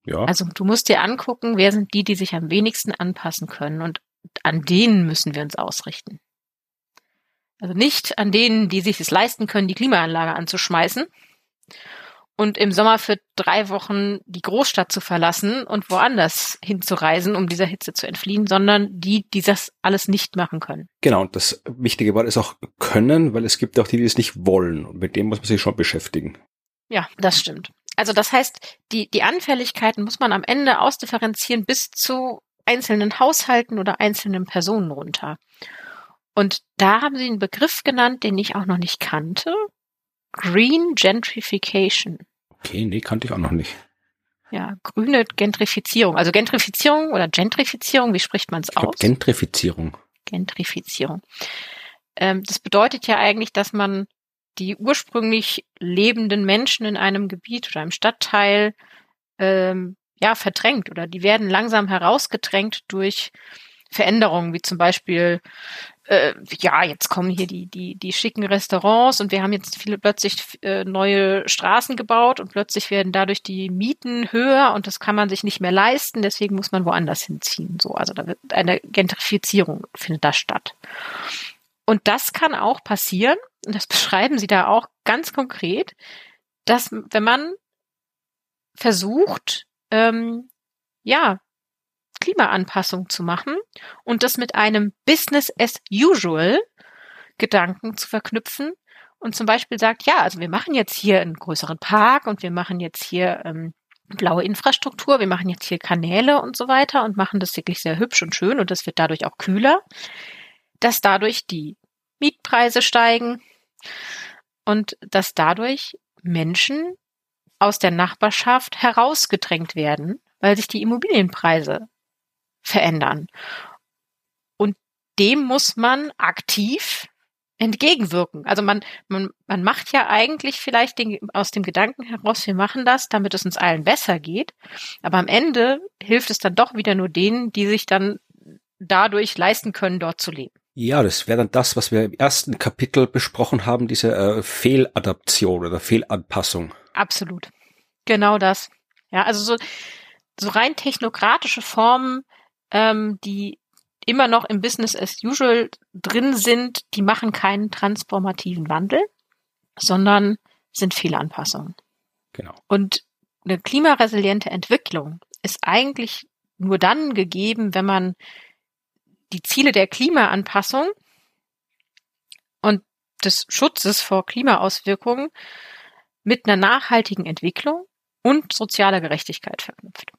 Ja. Also du musst dir angucken, wer sind die, die sich am wenigsten anpassen können und an denen müssen wir uns ausrichten. Also nicht an denen, die sich es leisten können, die Klimaanlage anzuschmeißen und im Sommer für drei Wochen die Großstadt zu verlassen und woanders hinzureisen, um dieser Hitze zu entfliehen, sondern die, die das alles nicht machen können. Genau, und das wichtige Wort ist auch können, weil es gibt auch die, die es nicht wollen. Und mit dem muss man sich schon beschäftigen. Ja, das stimmt. Also das heißt, die, die Anfälligkeiten muss man am Ende ausdifferenzieren bis zu einzelnen Haushalten oder einzelnen Personen runter. Und da haben sie einen Begriff genannt, den ich auch noch nicht kannte. Green Gentrification. Okay, nee, kannte ich auch noch nicht. Ja, grüne Gentrifizierung. Also Gentrifizierung oder Gentrifizierung, wie spricht man es aus? Gentrifizierung. Gentrifizierung. Ähm, das bedeutet ja eigentlich, dass man die ursprünglich lebenden Menschen in einem Gebiet oder einem Stadtteil ähm, ja verdrängt oder die werden langsam herausgedrängt durch Veränderungen, wie zum Beispiel äh, ja, jetzt kommen hier die, die, die schicken Restaurants und wir haben jetzt viele plötzlich äh, neue Straßen gebaut und plötzlich werden dadurch die Mieten höher und das kann man sich nicht mehr leisten, deswegen muss man woanders hinziehen. So, also da wird eine Gentrifizierung findet da statt. Und das kann auch passieren, und das beschreiben sie da auch ganz konkret, dass wenn man versucht, ähm, ja, Klimaanpassung zu machen und das mit einem Business as usual Gedanken zu verknüpfen und zum Beispiel sagt, ja, also wir machen jetzt hier einen größeren Park und wir machen jetzt hier ähm, blaue Infrastruktur, wir machen jetzt hier Kanäle und so weiter und machen das wirklich sehr hübsch und schön und das wird dadurch auch kühler, dass dadurch die Mietpreise steigen und dass dadurch Menschen aus der Nachbarschaft herausgedrängt werden, weil sich die Immobilienpreise verändern. Und dem muss man aktiv entgegenwirken. Also man, man, man macht ja eigentlich vielleicht den, aus dem Gedanken heraus, wir machen das, damit es uns allen besser geht. Aber am Ende hilft es dann doch wieder nur denen, die sich dann dadurch leisten können, dort zu leben. Ja, das wäre dann das, was wir im ersten Kapitel besprochen haben, diese äh, Fehladaption oder Fehlanpassung. Absolut. Genau das. Ja, also so, so rein technokratische Formen ähm, die immer noch im Business as usual drin sind, die machen keinen transformativen Wandel, sondern sind Fehlanpassungen. Genau. Und eine klimaresiliente Entwicklung ist eigentlich nur dann gegeben, wenn man die Ziele der Klimaanpassung und des Schutzes vor Klimaauswirkungen mit einer nachhaltigen Entwicklung und sozialer Gerechtigkeit verknüpft.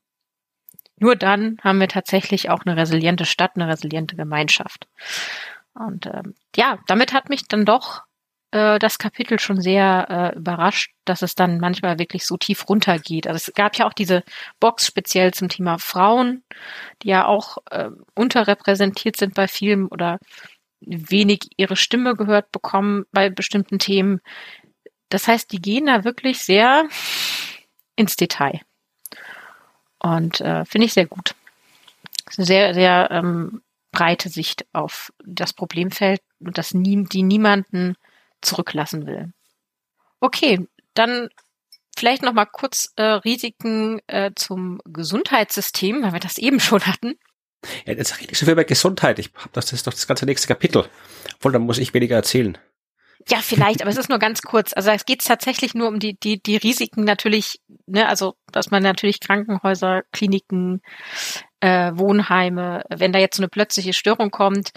Nur dann haben wir tatsächlich auch eine resiliente Stadt, eine resiliente Gemeinschaft. Und ähm, ja, damit hat mich dann doch äh, das Kapitel schon sehr äh, überrascht, dass es dann manchmal wirklich so tief runtergeht. Also es gab ja auch diese Box speziell zum Thema Frauen, die ja auch äh, unterrepräsentiert sind bei Filmen oder wenig ihre Stimme gehört bekommen bei bestimmten Themen. Das heißt, die gehen da wirklich sehr ins Detail. Und äh, finde ich sehr gut. Sehr, sehr ähm, breite Sicht auf das Problemfeld und das nie, die niemanden zurücklassen will. Okay, dann vielleicht noch mal kurz äh, Risiken äh, zum Gesundheitssystem, weil wir das eben schon hatten. Ja, jetzt rede ich so viel über Gesundheit. Ich hab das, das ist doch das ganze nächste Kapitel. Voll, dann muss ich weniger erzählen. Ja, vielleicht, aber es ist nur ganz kurz. Also es geht tatsächlich nur um die, die, die Risiken natürlich, ne, also dass man natürlich Krankenhäuser, Kliniken, äh, Wohnheime, wenn da jetzt so eine plötzliche Störung kommt,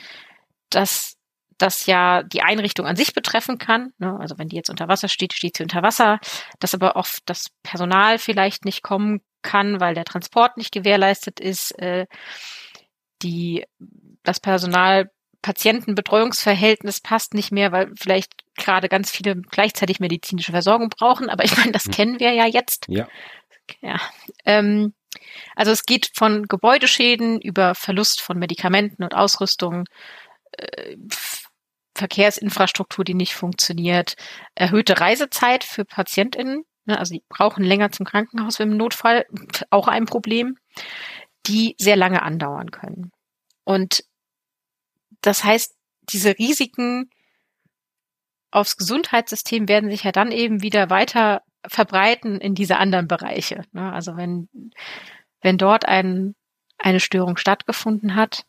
dass das ja die Einrichtung an sich betreffen kann. Ne? Also wenn die jetzt unter Wasser steht, steht sie unter Wasser, dass aber oft das Personal vielleicht nicht kommen kann, weil der Transport nicht gewährleistet ist, äh, die das Personal Patientenbetreuungsverhältnis passt nicht mehr, weil vielleicht gerade ganz viele gleichzeitig medizinische Versorgung brauchen. Aber ich meine, das hm. kennen wir ja jetzt. Ja. ja. Ähm, also es geht von Gebäudeschäden über Verlust von Medikamenten und Ausrüstung, äh, Verkehrsinfrastruktur, die nicht funktioniert, erhöhte Reisezeit für PatientInnen, ne, also die brauchen länger zum Krankenhaus im Notfall, auch ein Problem, die sehr lange andauern können. Und das heißt, diese Risiken aufs Gesundheitssystem werden sich ja dann eben wieder weiter verbreiten in diese anderen Bereiche. Ne? Also wenn, wenn dort ein, eine Störung stattgefunden hat,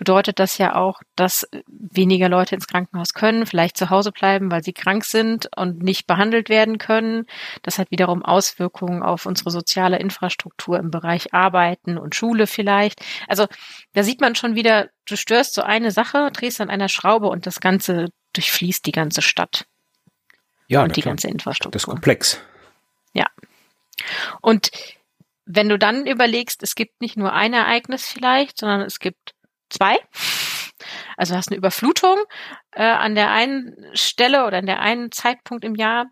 bedeutet das ja auch, dass weniger Leute ins Krankenhaus können, vielleicht zu Hause bleiben, weil sie krank sind und nicht behandelt werden können. Das hat wiederum Auswirkungen auf unsere soziale Infrastruktur im Bereich Arbeiten und Schule vielleicht. Also da sieht man schon wieder, du störst so eine Sache, drehst an einer Schraube und das Ganze durchfließt die ganze Stadt. Ja, und die ganze Infrastruktur. Das ist komplex. Ja. Und wenn du dann überlegst, es gibt nicht nur ein Ereignis vielleicht, sondern es gibt zwei. Also hast eine Überflutung äh, an der einen Stelle oder an der einen Zeitpunkt im Jahr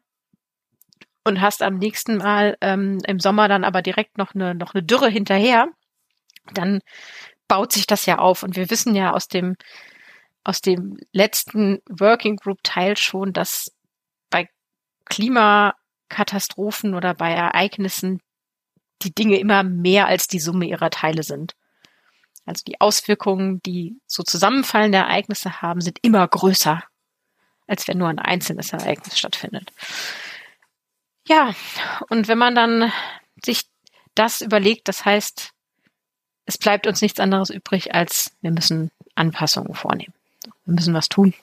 und hast am nächsten Mal ähm, im Sommer dann aber direkt noch eine noch eine Dürre hinterher, dann baut sich das ja auf und wir wissen ja aus dem aus dem letzten Working Group Teil schon, dass bei Klimakatastrophen oder bei Ereignissen die Dinge immer mehr als die Summe ihrer Teile sind. Also die Auswirkungen, die so zusammenfallende Ereignisse haben, sind immer größer, als wenn nur ein einzelnes Ereignis stattfindet. Ja, und wenn man dann sich das überlegt, das heißt, es bleibt uns nichts anderes übrig, als wir müssen Anpassungen vornehmen. Wir müssen was tun.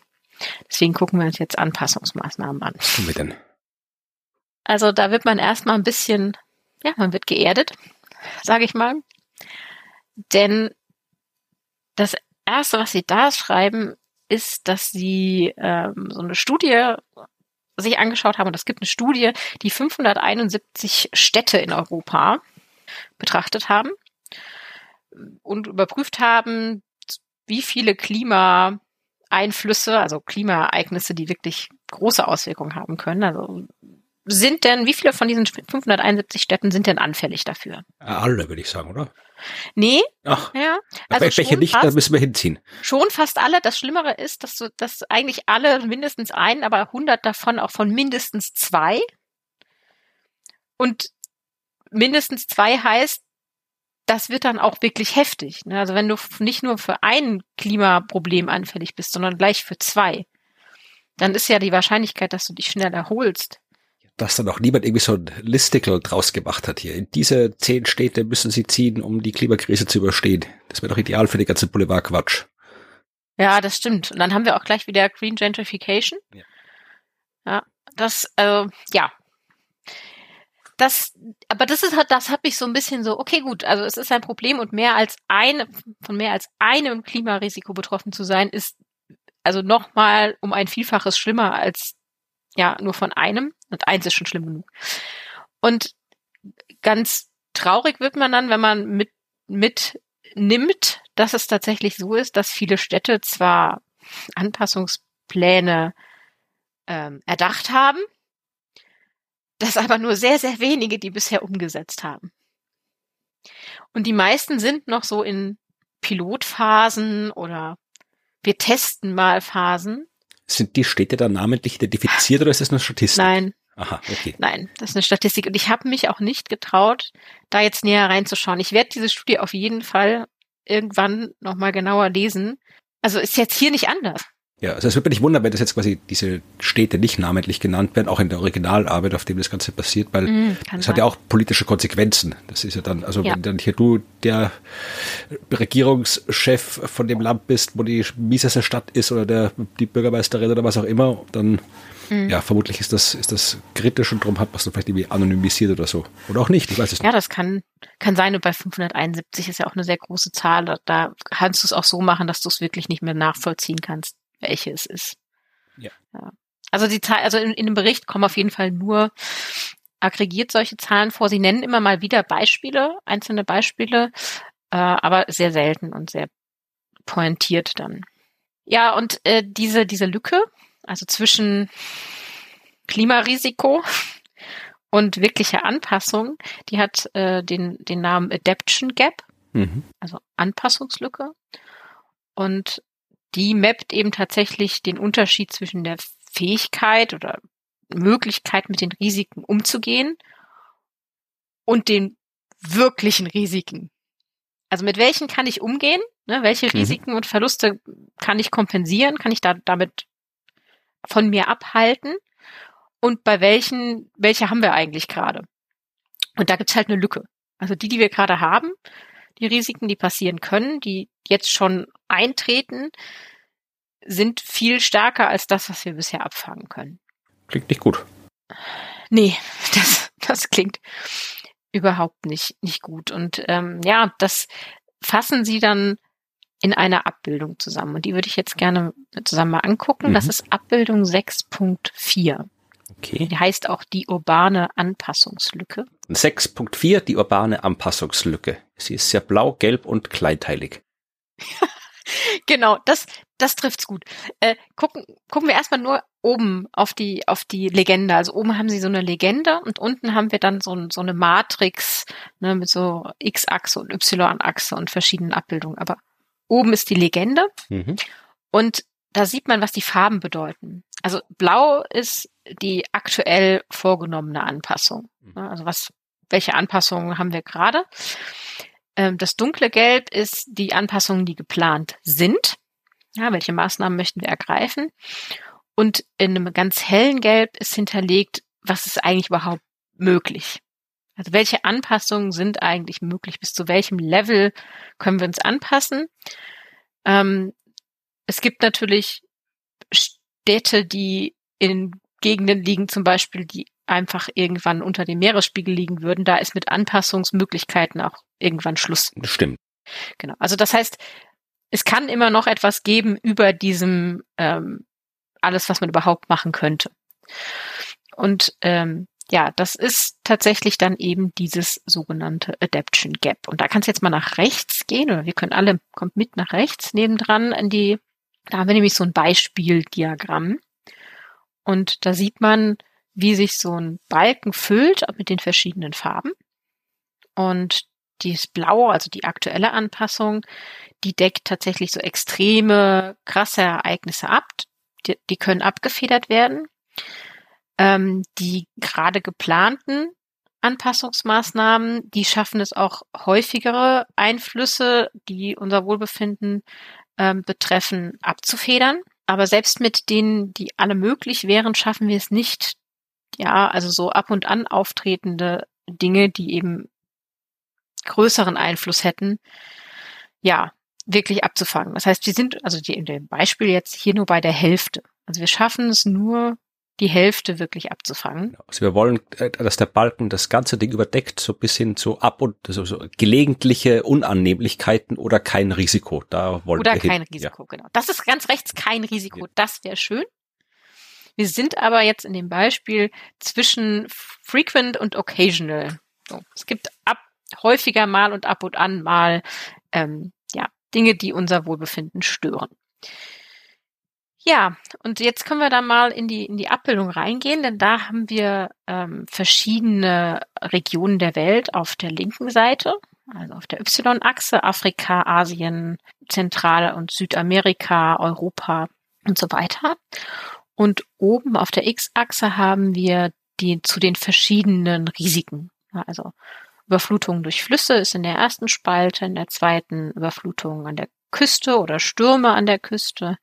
Deswegen gucken wir uns jetzt Anpassungsmaßnahmen an. Was tun wir denn? Also da wird man erstmal ein bisschen, ja, man wird geerdet, sage ich mal. Denn das erste, was sie da schreiben, ist, dass sie ähm, so eine Studie sich angeschaut haben. Und es gibt eine Studie, die 571 Städte in Europa betrachtet haben und überprüft haben, wie viele Klimaeinflüsse, also Klimaereignisse, die wirklich große Auswirkungen haben können. Also sind denn, wie viele von diesen 571 Städten sind denn anfällig dafür? Alle, würde ich sagen, oder? Nee. Ach, ja. Also welche nicht, da müssen wir hinziehen. Schon fast alle. Das Schlimmere ist, dass, du, dass eigentlich alle mindestens einen, aber 100 davon auch von mindestens zwei. Und mindestens zwei heißt, das wird dann auch wirklich heftig. Ne? Also wenn du nicht nur für ein Klimaproblem anfällig bist, sondern gleich für zwei, dann ist ja die Wahrscheinlichkeit, dass du dich schnell erholst, dass da noch niemand irgendwie so ein Listicle draus gemacht hat hier. In diese zehn Städte müssen sie ziehen, um die Klimakrise zu überstehen. Das wäre doch ideal für die ganze Boulevardquatsch. Ja, das stimmt. Und dann haben wir auch gleich wieder Green Gentrification. Ja, ja das, äh, ja. Das, aber das ist halt, das habe ich so ein bisschen so, okay, gut, also es ist ein Problem und mehr als eine, von mehr als einem Klimarisiko betroffen zu sein, ist also nochmal um ein Vielfaches schlimmer als ja nur von einem. Und eins ist schon schlimm genug. Und ganz traurig wird man dann, wenn man mit, mitnimmt, dass es tatsächlich so ist, dass viele Städte zwar Anpassungspläne ähm, erdacht haben. Das aber nur sehr, sehr wenige, die bisher umgesetzt haben. Und die meisten sind noch so in Pilotphasen oder wir testen mal Phasen. Sind die Städte dann namentlich identifiziert oder ist das nur Statistik? Nein. Aha, okay. Nein, das ist eine Statistik. Und ich habe mich auch nicht getraut, da jetzt näher reinzuschauen. Ich werde diese Studie auf jeden Fall irgendwann nochmal genauer lesen. Also ist jetzt hier nicht anders. Ja, also es würde mich nicht wundern, wenn das jetzt quasi diese Städte nicht namentlich genannt werden, auch in der Originalarbeit, auf dem das Ganze passiert, weil mm, das hat ja auch politische Konsequenzen. Das ist ja dann, also ja. wenn dann hier du der Regierungschef von dem Land bist, wo die mieseste Stadt ist oder der, die Bürgermeisterin oder was auch immer, dann mm. ja, vermutlich ist das, ist das kritisch und darum hat man es dann vielleicht irgendwie anonymisiert oder so. Oder auch nicht, ich weiß es nicht. Ja, das kann, kann sein und bei 571 ist ja auch eine sehr große Zahl. Da kannst du es auch so machen, dass du es wirklich nicht mehr nachvollziehen kannst welche es ist. Ja. ja. Also die Zahl, also in, in dem Bericht kommen auf jeden Fall nur aggregiert solche Zahlen vor. Sie nennen immer mal wieder Beispiele, einzelne Beispiele, äh, aber sehr selten und sehr pointiert dann. Ja, und äh, diese, diese Lücke, also zwischen Klimarisiko und wirklicher Anpassung, die hat äh, den, den Namen Adaption Gap, mhm. also Anpassungslücke. Und die mappt eben tatsächlich den Unterschied zwischen der Fähigkeit oder Möglichkeit, mit den Risiken umzugehen und den wirklichen Risiken. Also mit welchen kann ich umgehen? Ne, welche mhm. Risiken und Verluste kann ich kompensieren? Kann ich da damit von mir abhalten? Und bei welchen, welche haben wir eigentlich gerade? Und da gibt's halt eine Lücke. Also die, die wir gerade haben, die Risiken, die passieren können, die jetzt schon eintreten, sind viel stärker als das, was wir bisher abfangen können. Klingt nicht gut. Nee, das, das klingt überhaupt nicht, nicht gut. Und ähm, ja, das fassen sie dann in einer Abbildung zusammen. Und die würde ich jetzt gerne zusammen mal angucken. Mhm. Das ist Abbildung 6.4. Okay. Die heißt auch die urbane Anpassungslücke. 6.4, die urbane Anpassungslücke. Sie ist sehr blau, gelb und kleinteilig. genau, das, das trifft's gut. Äh, gucken, gucken wir erstmal nur oben auf die, auf die Legende. Also oben haben sie so eine Legende und unten haben wir dann so, so eine Matrix ne, mit so X-Achse und Y-Achse und verschiedenen Abbildungen. Aber oben ist die Legende mhm. und da sieht man, was die Farben bedeuten. Also blau ist die aktuell vorgenommene Anpassung. Mhm. Also was, welche Anpassungen haben wir gerade? Ähm, das dunkle Gelb ist die Anpassungen, die geplant sind. Ja, welche Maßnahmen möchten wir ergreifen? Und in einem ganz hellen Gelb ist hinterlegt, was ist eigentlich überhaupt möglich? Also welche Anpassungen sind eigentlich möglich? Bis zu welchem Level können wir uns anpassen? Ähm, es gibt natürlich Städte, die in Gegenden liegen, zum Beispiel, die einfach irgendwann unter dem Meeresspiegel liegen würden. Da ist mit Anpassungsmöglichkeiten auch irgendwann Schluss. Stimmt. Genau. Also das heißt, es kann immer noch etwas geben über diesem ähm, alles, was man überhaupt machen könnte. Und ähm, ja, das ist tatsächlich dann eben dieses sogenannte Adaption Gap. Und da kannst du jetzt mal nach rechts gehen, oder wir können alle, kommt mit nach rechts nebendran in die, da haben wir nämlich so ein Beispieldiagramm. Und da sieht man, wie sich so ein Balken füllt mit den verschiedenen Farben. Und dieses Blaue, also die aktuelle Anpassung, die deckt tatsächlich so extreme, krasse Ereignisse ab. Die, die können abgefedert werden. Ähm, die gerade geplanten Anpassungsmaßnahmen, die schaffen es auch häufigere Einflüsse, die unser Wohlbefinden ähm, betreffen, abzufedern. Aber selbst mit denen, die alle möglich wären, schaffen wir es nicht, ja, also so ab und an auftretende Dinge, die eben größeren Einfluss hätten, ja, wirklich abzufangen. Das heißt, wir sind, also die, in dem Beispiel jetzt hier nur bei der Hälfte. Also wir schaffen es nur, die Hälfte wirklich abzufangen. Genau. Also wir wollen, äh, dass der Balken das ganze Ding überdeckt, so bis hin zu ab und also so gelegentliche Unannehmlichkeiten oder kein Risiko. Da wollen oder wir kein hin. Risiko, ja. genau. Das ist ganz rechts kein Risiko. Das wäre schön. Wir sind aber jetzt in dem Beispiel zwischen frequent und occasional. So, es gibt ab häufiger mal und ab und an mal ähm, ja Dinge, die unser Wohlbefinden stören. Ja, und jetzt können wir da mal in die, in die Abbildung reingehen, denn da haben wir ähm, verschiedene Regionen der Welt auf der linken Seite, also auf der Y-Achse, Afrika, Asien, Zentral- und Südamerika, Europa und so weiter. Und oben auf der X-Achse haben wir die zu den verschiedenen Risiken. Also Überflutung durch Flüsse ist in der ersten Spalte, in der zweiten Überflutung an der Küste oder Stürme an der Küste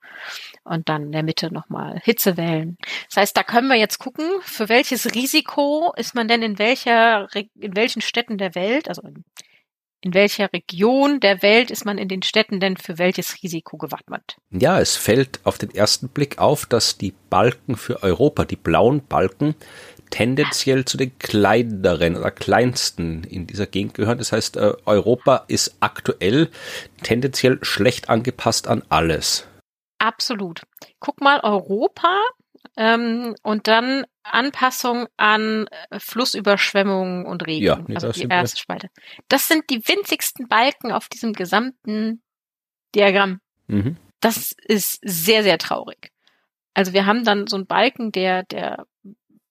und dann in der Mitte nochmal Hitzewellen. Das heißt, da können wir jetzt gucken, für welches Risiko ist man denn in welcher, in welchen Städten der Welt, also in, in welcher Region der Welt ist man in den Städten denn für welches Risiko gewappnet? Ja, es fällt auf den ersten Blick auf, dass die Balken für Europa, die blauen Balken, tendenziell zu den kleineren oder kleinsten in dieser Gegend gehören. Das heißt, äh, Europa ist aktuell tendenziell schlecht angepasst an alles. Absolut. Guck mal, Europa ähm, und dann Anpassung an äh, Flussüberschwemmungen und Regen. Ja, nee, also die erste Spalte. Das sind die winzigsten Balken auf diesem gesamten Diagramm. Mhm. Das ist sehr, sehr traurig. Also wir haben dann so einen Balken, der, der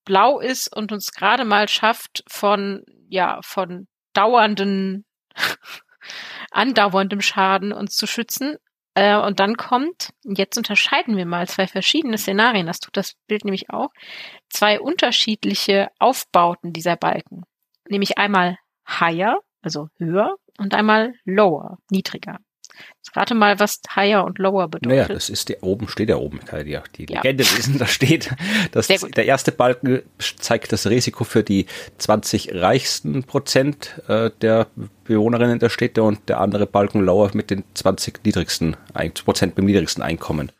blau ist und uns gerade mal schafft von, ja, von dauernden, andauerndem Schaden uns zu schützen. Äh, und dann kommt, jetzt unterscheiden wir mal zwei verschiedene Szenarien, das tut das Bild nämlich auch, zwei unterschiedliche Aufbauten dieser Balken. Nämlich einmal higher, also höher, und einmal lower, niedriger. Jetzt rate mal, was higher und lower bedeutet. Naja, das ist der oben, steht ja oben, kann ich die, die ja. Legende lesen, da steht, dass der erste Balken zeigt das Risiko für die 20 reichsten Prozent äh, der Bewohnerinnen der Städte und der andere Balken lower mit den 20 niedrigsten Prozent beim niedrigsten Einkommen.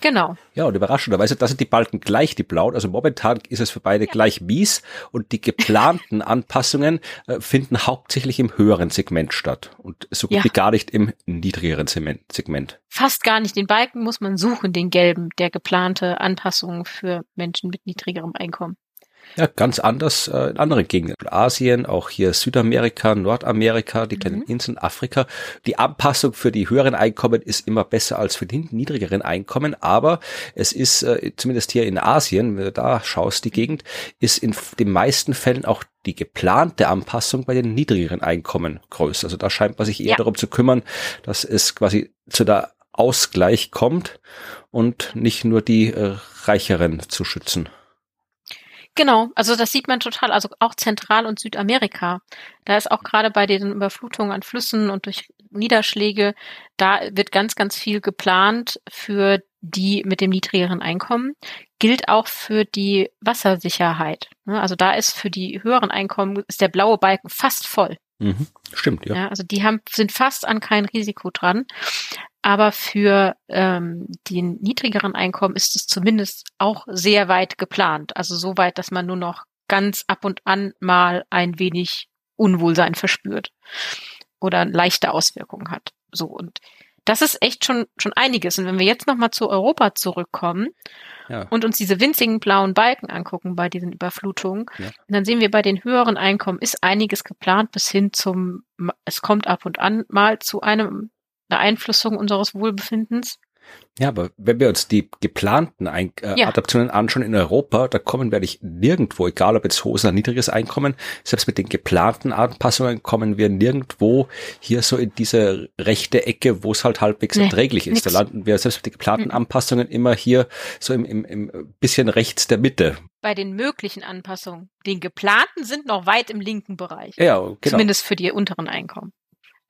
Genau. Ja, und überraschenderweise, da sind die Balken gleich, die blauen. Also momentan ist es für beide ja. gleich mies und die geplanten Anpassungen äh, finden hauptsächlich im höheren Segment statt und so gut ja. wie gar nicht im niedrigeren Segment. Fast gar nicht. Den Balken muss man suchen, den gelben, der geplante Anpassungen für Menschen mit niedrigerem Einkommen. Ja, ganz anders äh, in anderen Gegenden. Asien, auch hier Südamerika, Nordamerika, die kleinen mhm. Inseln, Afrika. Die Anpassung für die höheren Einkommen ist immer besser als für die niedrigeren Einkommen, aber es ist äh, zumindest hier in Asien, wenn du da schaust, die Gegend, ist in den meisten Fällen auch die geplante Anpassung bei den niedrigeren Einkommen größer. Also da scheint man sich eher ja. darum zu kümmern, dass es quasi zu der Ausgleich kommt und nicht nur die äh, Reicheren zu schützen. Genau, also das sieht man total, also auch Zentral- und Südamerika. Da ist auch gerade bei den Überflutungen an Flüssen und durch Niederschläge, da wird ganz, ganz viel geplant für die mit dem niedrigeren Einkommen. Gilt auch für die Wassersicherheit. Ne? Also da ist für die höheren Einkommen ist der blaue Balken fast voll. Mhm, stimmt, ja. ja. Also die haben, sind fast an kein Risiko dran. Aber für ähm, den niedrigeren Einkommen ist es zumindest auch sehr weit geplant. Also so weit, dass man nur noch ganz ab und an mal ein wenig Unwohlsein verspürt oder leichte Auswirkungen hat. So und das ist echt schon schon einiges. Und wenn wir jetzt noch mal zu Europa zurückkommen ja. und uns diese winzigen blauen Balken angucken bei diesen Überflutungen, ja. dann sehen wir bei den höheren Einkommen ist einiges geplant bis hin zum es kommt ab und an mal zu einem Beeinflussung unseres Wohlbefindens. Ja, aber wenn wir uns die geplanten Ein äh, ja. Adaptionen anschauen in Europa, da kommen wir nicht nirgendwo, egal ob jetzt hohes oder niedriges Einkommen, selbst mit den geplanten Anpassungen kommen wir nirgendwo hier so in diese rechte Ecke, wo es halt halbwegs nee, erträglich ist. Nix. Da landen wir selbst mit den geplanten mhm. Anpassungen immer hier so im, im, im bisschen rechts der Mitte. Bei den möglichen Anpassungen. Den geplanten sind noch weit im linken Bereich. Ja, genau. Zumindest für die unteren Einkommen.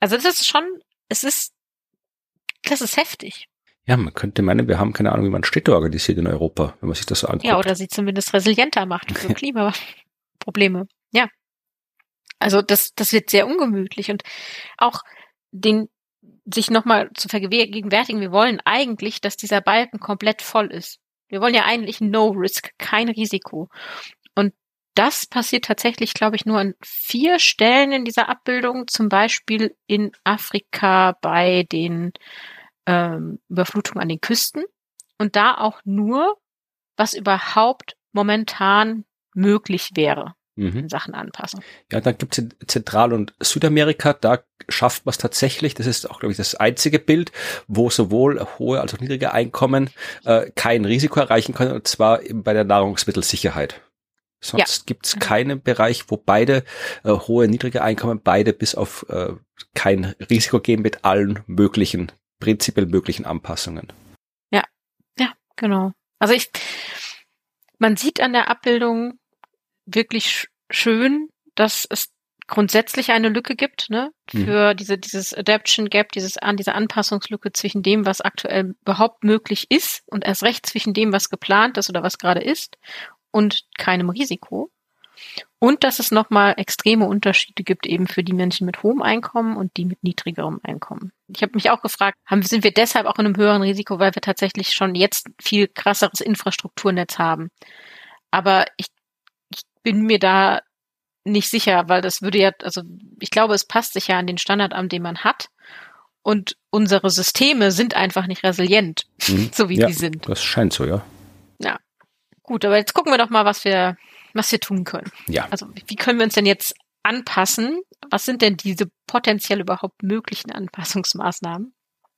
Also das ist schon, es ist das ist heftig. Ja, man könnte meinen, wir haben keine Ahnung, wie man Städte organisiert in Europa, wenn man sich das so anguckt. Ja, oder sie zumindest resilienter macht für Klimaprobleme. Ja. Also das, das wird sehr ungemütlich und auch den, sich nochmal zu vergegenwärtigen, wir wollen eigentlich, dass dieser Balken komplett voll ist. Wir wollen ja eigentlich No Risk, kein Risiko. Und das passiert tatsächlich, glaube ich, nur an vier Stellen in dieser Abbildung, zum Beispiel in Afrika bei den ähm, Überflutung an den Küsten und da auch nur, was überhaupt momentan möglich wäre. mhm. in Sachen Anpassung. Ja, dann gibt es in Zentral- und Südamerika, da schafft man es tatsächlich, das ist auch, glaube ich, das einzige Bild, wo sowohl hohe als auch niedrige Einkommen äh, kein Risiko erreichen können, und zwar bei der Nahrungsmittelsicherheit. Sonst ja. gibt es keinen Bereich, wo beide äh, hohe, niedrige Einkommen beide bis auf äh, kein Risiko gehen mit allen möglichen, prinzipiell möglichen Anpassungen. Ja, ja, genau. Also ich, man sieht an der Abbildung wirklich schön, dass es grundsätzlich eine Lücke gibt, ne, mhm. für mhm. diese, dieses Adaption Gap, dieses, an, diese Anpassungslücke zwischen dem, was aktuell überhaupt möglich ist und erst recht zwischen dem, was geplant ist oder was gerade ist und keinem Risiko. Und dass es nochmal extreme Unterschiede gibt eben für die Menschen mit hohem Einkommen und die mit niedrigerem Einkommen. Ich habe mich auch gefragt, haben, sind wir deshalb auch in einem höheren Risiko, weil wir tatsächlich schon jetzt viel krasseres Infrastrukturnetz haben. Aber ich, ich bin mir da nicht sicher, weil das würde ja, also ich glaube, es passt sich ja an den Standard an, den man hat. Und unsere Systeme sind einfach nicht resilient, mhm. so wie ja, die sind. Das scheint so, ja. Ja. Gut, aber jetzt gucken wir doch mal, was wir, was wir tun können. Ja. Also wie können wir uns denn jetzt anpassen? Was sind denn diese potenziell überhaupt möglichen Anpassungsmaßnahmen?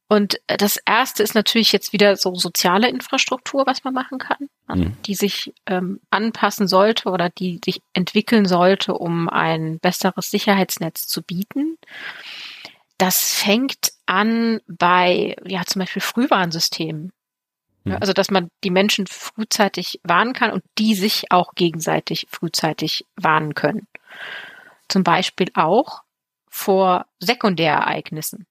Und äh, das erste ist natürlich jetzt wieder so soziale Infrastruktur, was man machen kann, also mhm. die sich ähm, anpassen sollte oder die sich entwickeln sollte, um ein besseres Sicherheitsnetz zu bieten. Das fängt an bei, ja, zum Beispiel Frühwarnsystemen. Mhm. Also, dass man die Menschen frühzeitig warnen kann und die sich auch gegenseitig frühzeitig warnen können. Zum Beispiel auch vor Sekundärereignissen.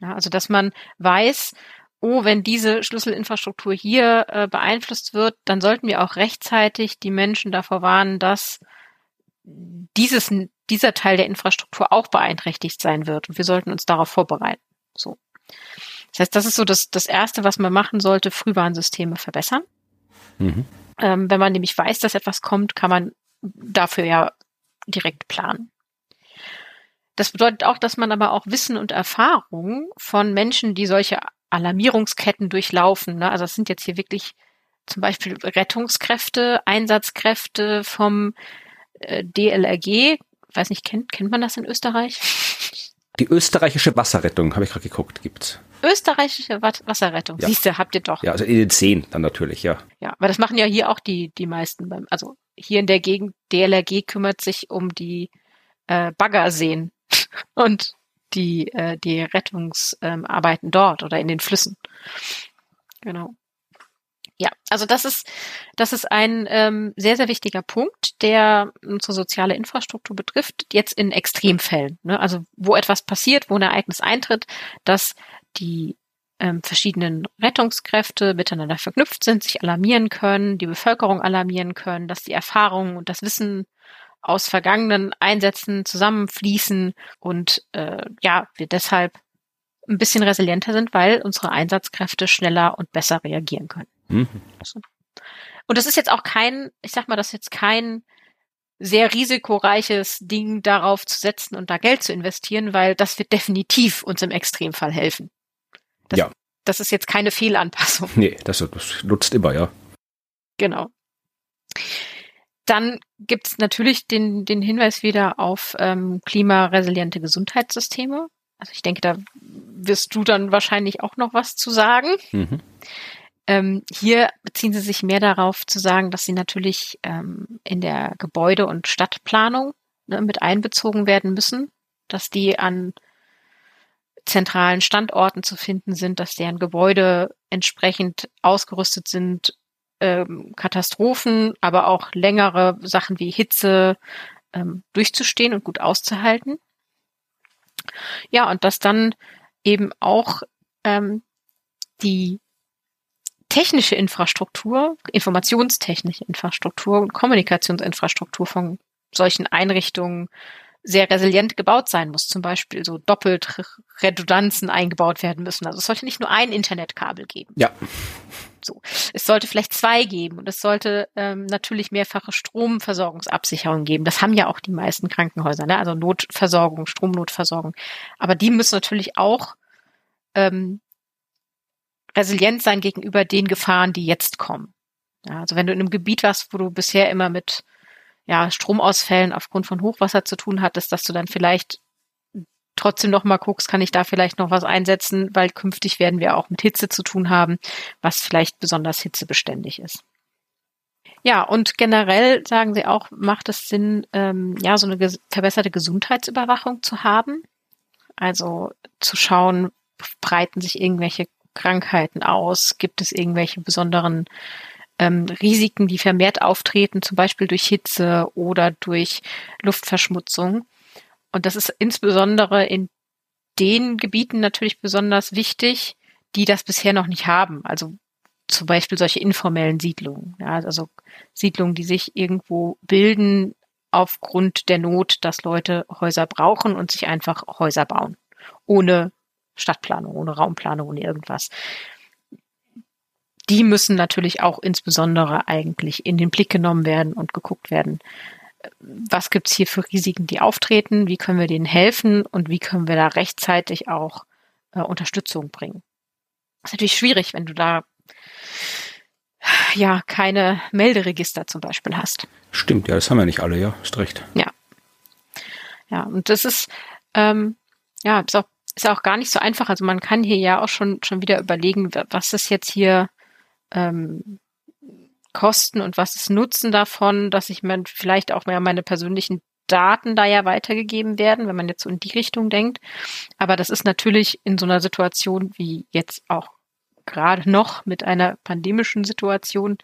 Ja, also dass man weiß, oh, wenn diese Schlüsselinfrastruktur hier äh, beeinflusst wird, dann sollten wir auch rechtzeitig die Menschen davor warnen, dass dieses, dieser Teil der Infrastruktur auch beeinträchtigt sein wird. Und wir sollten uns darauf vorbereiten. So. Das heißt, das ist so das, das Erste, was man machen sollte, Frühwarnsysteme verbessern. Mhm. Ähm, wenn man nämlich weiß, dass etwas kommt, kann man dafür ja direkt planen. Das bedeutet auch, dass man aber auch Wissen und Erfahrung von Menschen, die solche Alarmierungsketten durchlaufen, ne? also das sind jetzt hier wirklich zum Beispiel Rettungskräfte, Einsatzkräfte vom äh, DLRG, weiß nicht, kennt, kennt man das in Österreich? Die österreichische Wasserrettung, habe ich gerade geguckt, gibt's. Österreichische Wasserrettung, ja. siehst du, habt ihr doch. Ja, also in den Seen dann natürlich, ja. Ja, aber das machen ja hier auch die, die meisten beim, also hier in der Gegend, DLRG kümmert sich um die äh, Baggerseen und die, äh, die Rettungsarbeiten ähm, dort oder in den Flüssen. Genau. Ja, also das ist, das ist ein ähm, sehr, sehr wichtiger Punkt, der unsere soziale Infrastruktur betrifft, jetzt in Extremfällen. Ne? Also wo etwas passiert, wo ein Ereignis eintritt, dass die ähm, verschiedenen Rettungskräfte miteinander verknüpft sind, sich alarmieren können, die Bevölkerung alarmieren können, dass die Erfahrungen und das Wissen aus vergangenen Einsätzen zusammenfließen und äh, ja, wir deshalb ein bisschen resilienter sind, weil unsere Einsatzkräfte schneller und besser reagieren können. Mhm. Und das ist jetzt auch kein, ich sag mal, das ist jetzt kein sehr risikoreiches Ding darauf zu setzen und da Geld zu investieren, weil das wird definitiv uns im Extremfall helfen. Das, ja. Das ist jetzt keine Fehlanpassung. Nee, das, das nutzt immer, ja. Genau. Dann gibt es natürlich den, den Hinweis wieder auf ähm, klimaresiliente Gesundheitssysteme. Also ich denke, da wirst du dann wahrscheinlich auch noch was zu sagen. Mhm. Ähm, hier beziehen sie sich mehr darauf zu sagen, dass sie natürlich ähm, in der Gebäude- und Stadtplanung ne, mit einbezogen werden müssen, dass die an zentralen Standorten zu finden sind, dass deren Gebäude entsprechend ausgerüstet sind, ähm, Katastrophen, aber auch längere Sachen wie Hitze ähm, durchzustehen und gut auszuhalten. Ja, und dass dann eben auch ähm, die technische Infrastruktur, informationstechnische Infrastruktur und Kommunikationsinfrastruktur von solchen Einrichtungen sehr resilient gebaut sein muss. Zum Beispiel so doppelt Redundanzen eingebaut werden müssen. Also es sollte nicht nur ein Internetkabel geben. Ja. So. Es sollte vielleicht zwei geben und es sollte ähm, natürlich mehrfache Stromversorgungsabsicherung geben. Das haben ja auch die meisten Krankenhäuser, ne? also Notversorgung, Stromnotversorgung. Aber die müssen natürlich auch ähm, resilient sein gegenüber den Gefahren, die jetzt kommen. Ja, also wenn du in einem Gebiet warst, wo du bisher immer mit ja, Stromausfällen aufgrund von Hochwasser zu tun hattest, dass du dann vielleicht trotzdem noch mal guckst, kann ich da vielleicht noch was einsetzen, weil künftig werden wir auch mit Hitze zu tun haben, was vielleicht besonders hitzebeständig ist. Ja, und generell sagen sie auch, macht es Sinn, ähm, ja, so eine ges verbesserte Gesundheitsüberwachung zu haben. Also zu schauen, breiten sich irgendwelche Krankheiten aus, gibt es irgendwelche besonderen ähm, Risiken, die vermehrt auftreten, zum Beispiel durch Hitze oder durch Luftverschmutzung. Und das ist insbesondere in den Gebieten natürlich besonders wichtig, die das bisher noch nicht haben. Also zum Beispiel solche informellen Siedlungen. Ja, also Siedlungen, die sich irgendwo bilden aufgrund der Not, dass Leute Häuser brauchen und sich einfach Häuser bauen. Ohne Stadtplanung, ohne Raumplanung, ohne irgendwas. Die müssen natürlich auch insbesondere eigentlich in den Blick genommen werden und geguckt werden, was gibt's hier für Risiken, die auftreten, wie können wir denen helfen und wie können wir da rechtzeitig auch äh, Unterstützung bringen. Das ist natürlich schwierig, wenn du da ja keine Melderegister zum Beispiel hast. Stimmt, ja, das haben wir nicht alle, ja, ist recht. Ja. Ja, und das ist, ähm, ja, ist auch, ist auch gar nicht so einfach. Also man kann hier ja auch schon, schon wieder überlegen, was ist jetzt hier ähm, Kosten und was ist Nutzen davon, dass ich mir vielleicht auch mehr meine persönlichen Daten da ja weitergegeben werden, wenn man jetzt so in die Richtung denkt. Aber das ist natürlich in so einer Situation wie jetzt auch gerade noch mit einer pandemischen Situation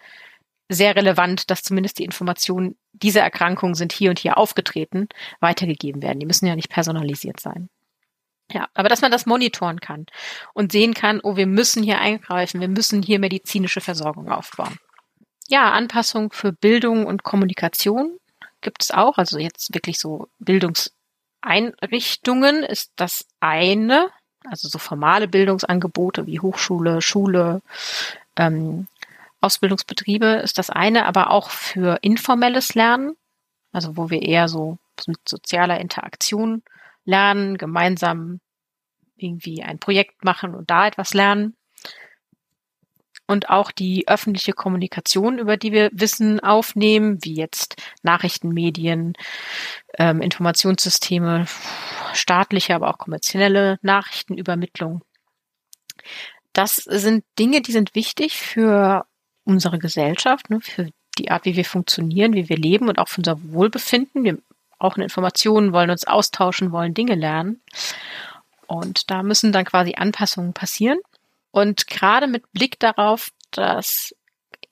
sehr relevant, dass zumindest die Informationen, diese Erkrankungen sind hier und hier aufgetreten, weitergegeben werden. Die müssen ja nicht personalisiert sein. Ja, aber dass man das monitoren kann und sehen kann, oh, wir müssen hier eingreifen, wir müssen hier medizinische Versorgung aufbauen. Ja, Anpassung für Bildung und Kommunikation gibt es auch. Also jetzt wirklich so Bildungseinrichtungen ist das eine also so formale Bildungsangebote wie Hochschule, Schule, ähm, Ausbildungsbetriebe ist das eine, aber auch für informelles Lernen, also wo wir eher so mit sozialer Interaktion lernen, gemeinsam irgendwie ein Projekt machen und da etwas lernen. Und auch die öffentliche Kommunikation, über die wir Wissen aufnehmen, wie jetzt Nachrichtenmedien, ähm, Informationssysteme, staatliche, aber auch kommerzielle Nachrichtenübermittlung. Das sind Dinge, die sind wichtig für unsere Gesellschaft, ne, für die Art, wie wir funktionieren, wie wir leben und auch für unser Wohlbefinden. Wir brauchen Informationen, wollen uns austauschen, wollen Dinge lernen. Und da müssen dann quasi Anpassungen passieren. Und gerade mit Blick darauf, dass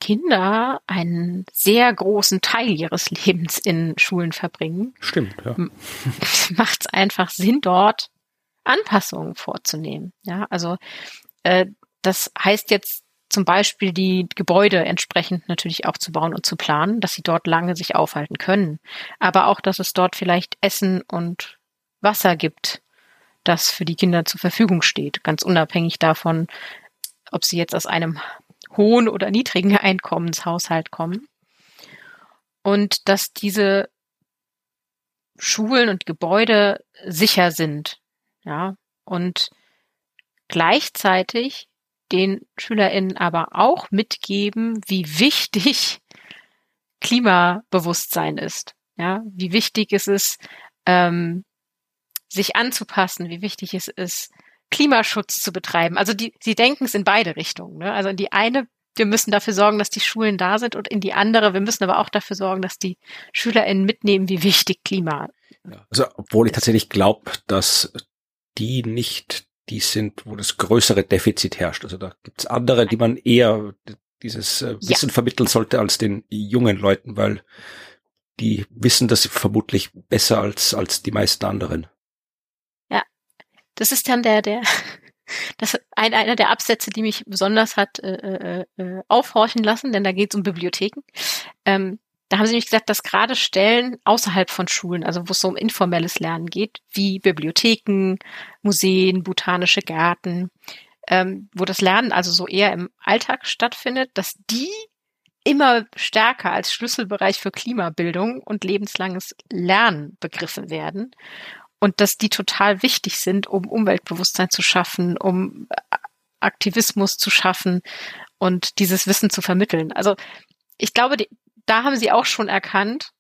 Kinder einen sehr großen Teil ihres Lebens in Schulen verbringen. Stimmt, ja. Macht es einfach Sinn, dort Anpassungen vorzunehmen. Ja, also äh, das heißt jetzt zum Beispiel die Gebäude entsprechend natürlich auch zu bauen und zu planen, dass sie dort lange sich aufhalten können. Aber auch, dass es dort vielleicht Essen und Wasser gibt, das für die Kinder zur Verfügung steht, ganz unabhängig davon, ob sie jetzt aus einem hohen oder niedrigen Einkommenshaushalt kommen. Und dass diese Schulen und Gebäude sicher sind, ja, und gleichzeitig den SchülerInnen aber auch mitgeben, wie wichtig Klimabewusstsein ist, ja, wie wichtig es ist, ähm, sich anzupassen, wie wichtig es ist, Klimaschutz zu betreiben. Also die, sie denken es in beide Richtungen. Ne? Also in die eine, wir müssen dafür sorgen, dass die Schulen da sind und in die andere, wir müssen aber auch dafür sorgen, dass die SchülerInnen mitnehmen, wie wichtig Klima. Ja, also obwohl ich tatsächlich glaube, dass die nicht die sind, wo das größere Defizit herrscht. Also da gibt's andere, die man eher dieses äh, Wissen ja. vermitteln sollte als den jungen Leuten, weil die wissen das vermutlich besser als, als die meisten anderen. Das ist dann der, der, das ein, einer der Absätze, die mich besonders hat äh, äh, äh, aufhorchen lassen, denn da geht es um Bibliotheken. Ähm, da haben sie nämlich gesagt, dass gerade Stellen außerhalb von Schulen, also wo es so um informelles Lernen geht, wie Bibliotheken, Museen, botanische Gärten, ähm, wo das Lernen also so eher im Alltag stattfindet, dass die immer stärker als Schlüsselbereich für Klimabildung und lebenslanges Lernen begriffen werden und dass die total wichtig sind, um Umweltbewusstsein zu schaffen, um Aktivismus zu schaffen und dieses Wissen zu vermitteln. Also ich glaube, die, da haben sie auch schon erkannt,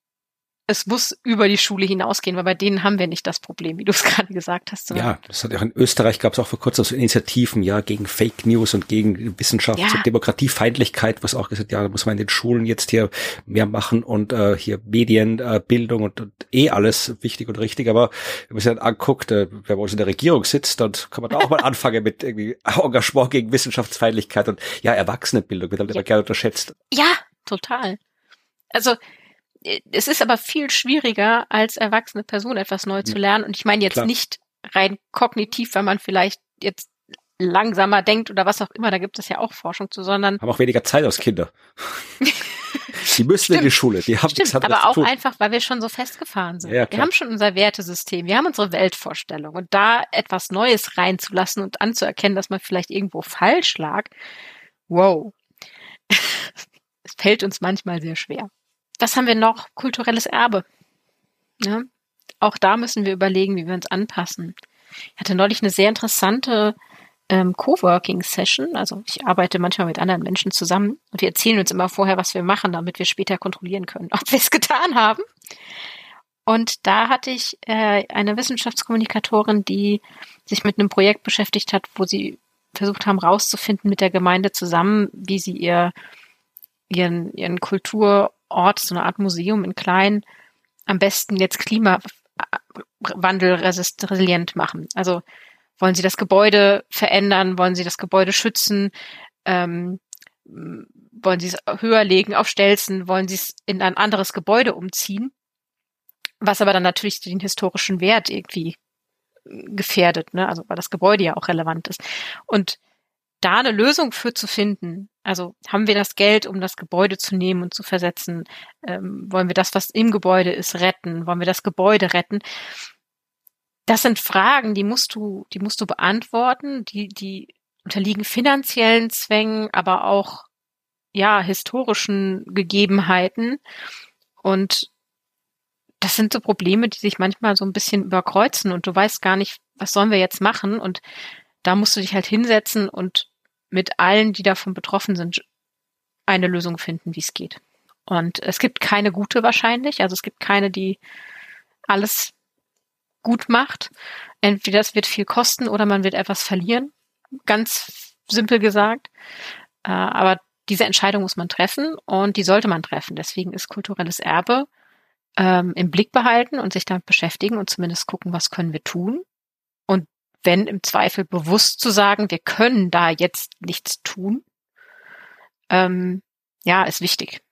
es muss über die Schule hinausgehen, weil bei denen haben wir nicht das Problem, wie du es gerade gesagt hast. Ja, das hat ja auch in Österreich gab es auch vor kurzem so Initiativen, ja, gegen Fake News und gegen Wissenschafts- ja. und Demokratiefeindlichkeit, was auch gesagt, ja, da muss man in den Schulen jetzt hier mehr machen und äh, hier Medienbildung äh, und, und eh alles wichtig und richtig. Aber wenn man sich dann anguckt, äh, wer bei uns in der Regierung sitzt, dann kann man da auch mal anfangen mit irgendwie Engagement gegen Wissenschaftsfeindlichkeit und ja, Erwachsenenbildung wird halt ja. immer gerne unterschätzt. Ja, total. Also es ist aber viel schwieriger, als erwachsene Person etwas neu zu lernen. Und ich meine jetzt Klar. nicht rein kognitiv, wenn man vielleicht jetzt langsamer denkt oder was auch immer, da gibt es ja auch Forschung zu, sondern. Haben auch weniger Zeit als Kinder. die müssen Stimmt. in die Schule, die haben Stimmt, aber auch einfach, weil wir schon so festgefahren sind. Ja, wir haben schon unser Wertesystem, wir haben unsere Weltvorstellung und da etwas Neues reinzulassen und anzuerkennen, dass man vielleicht irgendwo falsch lag, wow. es fällt uns manchmal sehr schwer was haben wir noch? Kulturelles Erbe. Ja? Auch da müssen wir überlegen, wie wir uns anpassen. Ich hatte neulich eine sehr interessante ähm, Coworking-Session. Also ich arbeite manchmal mit anderen Menschen zusammen und wir erzählen uns immer vorher, was wir machen, damit wir später kontrollieren können, ob wir es getan haben. Und da hatte ich äh, eine Wissenschaftskommunikatorin, die sich mit einem Projekt beschäftigt hat, wo sie versucht haben, rauszufinden mit der Gemeinde zusammen, wie sie ihr ihren, ihren Kultur- Ort, so eine Art Museum in klein, am besten jetzt Klimawandel resilient machen. Also wollen Sie das Gebäude verändern? Wollen Sie das Gebäude schützen? Ähm, wollen Sie es höher legen auf Stelzen? Wollen Sie es in ein anderes Gebäude umziehen? Was aber dann natürlich den historischen Wert irgendwie gefährdet, ne? Also weil das Gebäude ja auch relevant ist. Und da eine Lösung für zu finden. Also haben wir das Geld, um das Gebäude zu nehmen und zu versetzen? Ähm, wollen wir das, was im Gebäude ist, retten? Wollen wir das Gebäude retten? Das sind Fragen, die musst du, die musst du beantworten. Die, die unterliegen finanziellen Zwängen, aber auch ja historischen Gegebenheiten. Und das sind so Probleme, die sich manchmal so ein bisschen überkreuzen und du weißt gar nicht, was sollen wir jetzt machen? Und da musst du dich halt hinsetzen und mit allen, die davon betroffen sind, eine Lösung finden, wie es geht. Und es gibt keine gute wahrscheinlich, also es gibt keine, die alles gut macht. Entweder es wird viel kosten oder man wird etwas verlieren. Ganz simpel gesagt. Äh, aber diese Entscheidung muss man treffen und die sollte man treffen. Deswegen ist kulturelles Erbe ähm, im Blick behalten und sich damit beschäftigen und zumindest gucken, was können wir tun wenn im Zweifel bewusst zu sagen, wir können da jetzt nichts tun, ähm, ja, ist wichtig.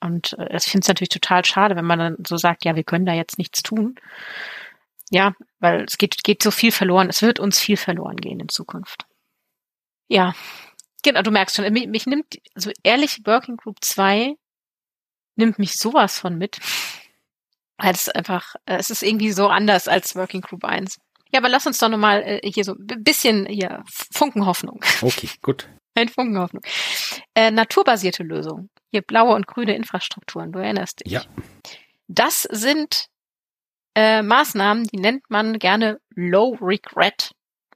Und äh, ich finde es natürlich total schade, wenn man dann so sagt, ja, wir können da jetzt nichts tun. Ja, weil es geht, geht so viel verloren. Es wird uns viel verloren gehen in Zukunft. Ja, genau, du merkst schon, mich, mich nimmt, so ehrlich, Working Group 2 nimmt mich sowas von mit. Weil es einfach, äh, es ist irgendwie so anders als Working Group 1. Ja, aber lass uns doch nochmal äh, hier so ein bisschen hier Funkenhoffnung. Okay, gut. Ein Funkenhoffnung. Äh, naturbasierte Lösung. Hier blaue und grüne Infrastrukturen, du erinnerst dich. Ja. Das sind äh, Maßnahmen, die nennt man gerne Low Regret,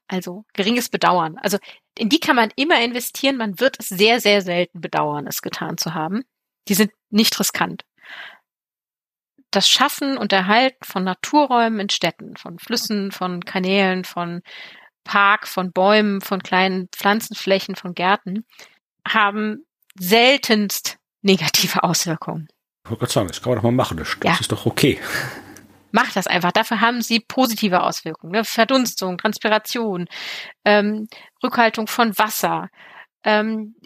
also geringes Bedauern. Also in die kann man immer investieren, man wird es sehr, sehr selten bedauern, es getan zu haben. Die sind nicht riskant das Schaffen und Erhalten von Naturräumen in Städten, von Flüssen, von Kanälen, von Park, von Bäumen, von kleinen Pflanzenflächen, von Gärten, haben seltenst negative Auswirkungen. Ich wollte gerade sagen, das kann man doch mal machen, das, ja. ist doch okay. Macht das einfach. Dafür haben sie positive Auswirkungen. Ne? Verdunstung, Transpiration, ähm, Rückhaltung von Wasser, ähm,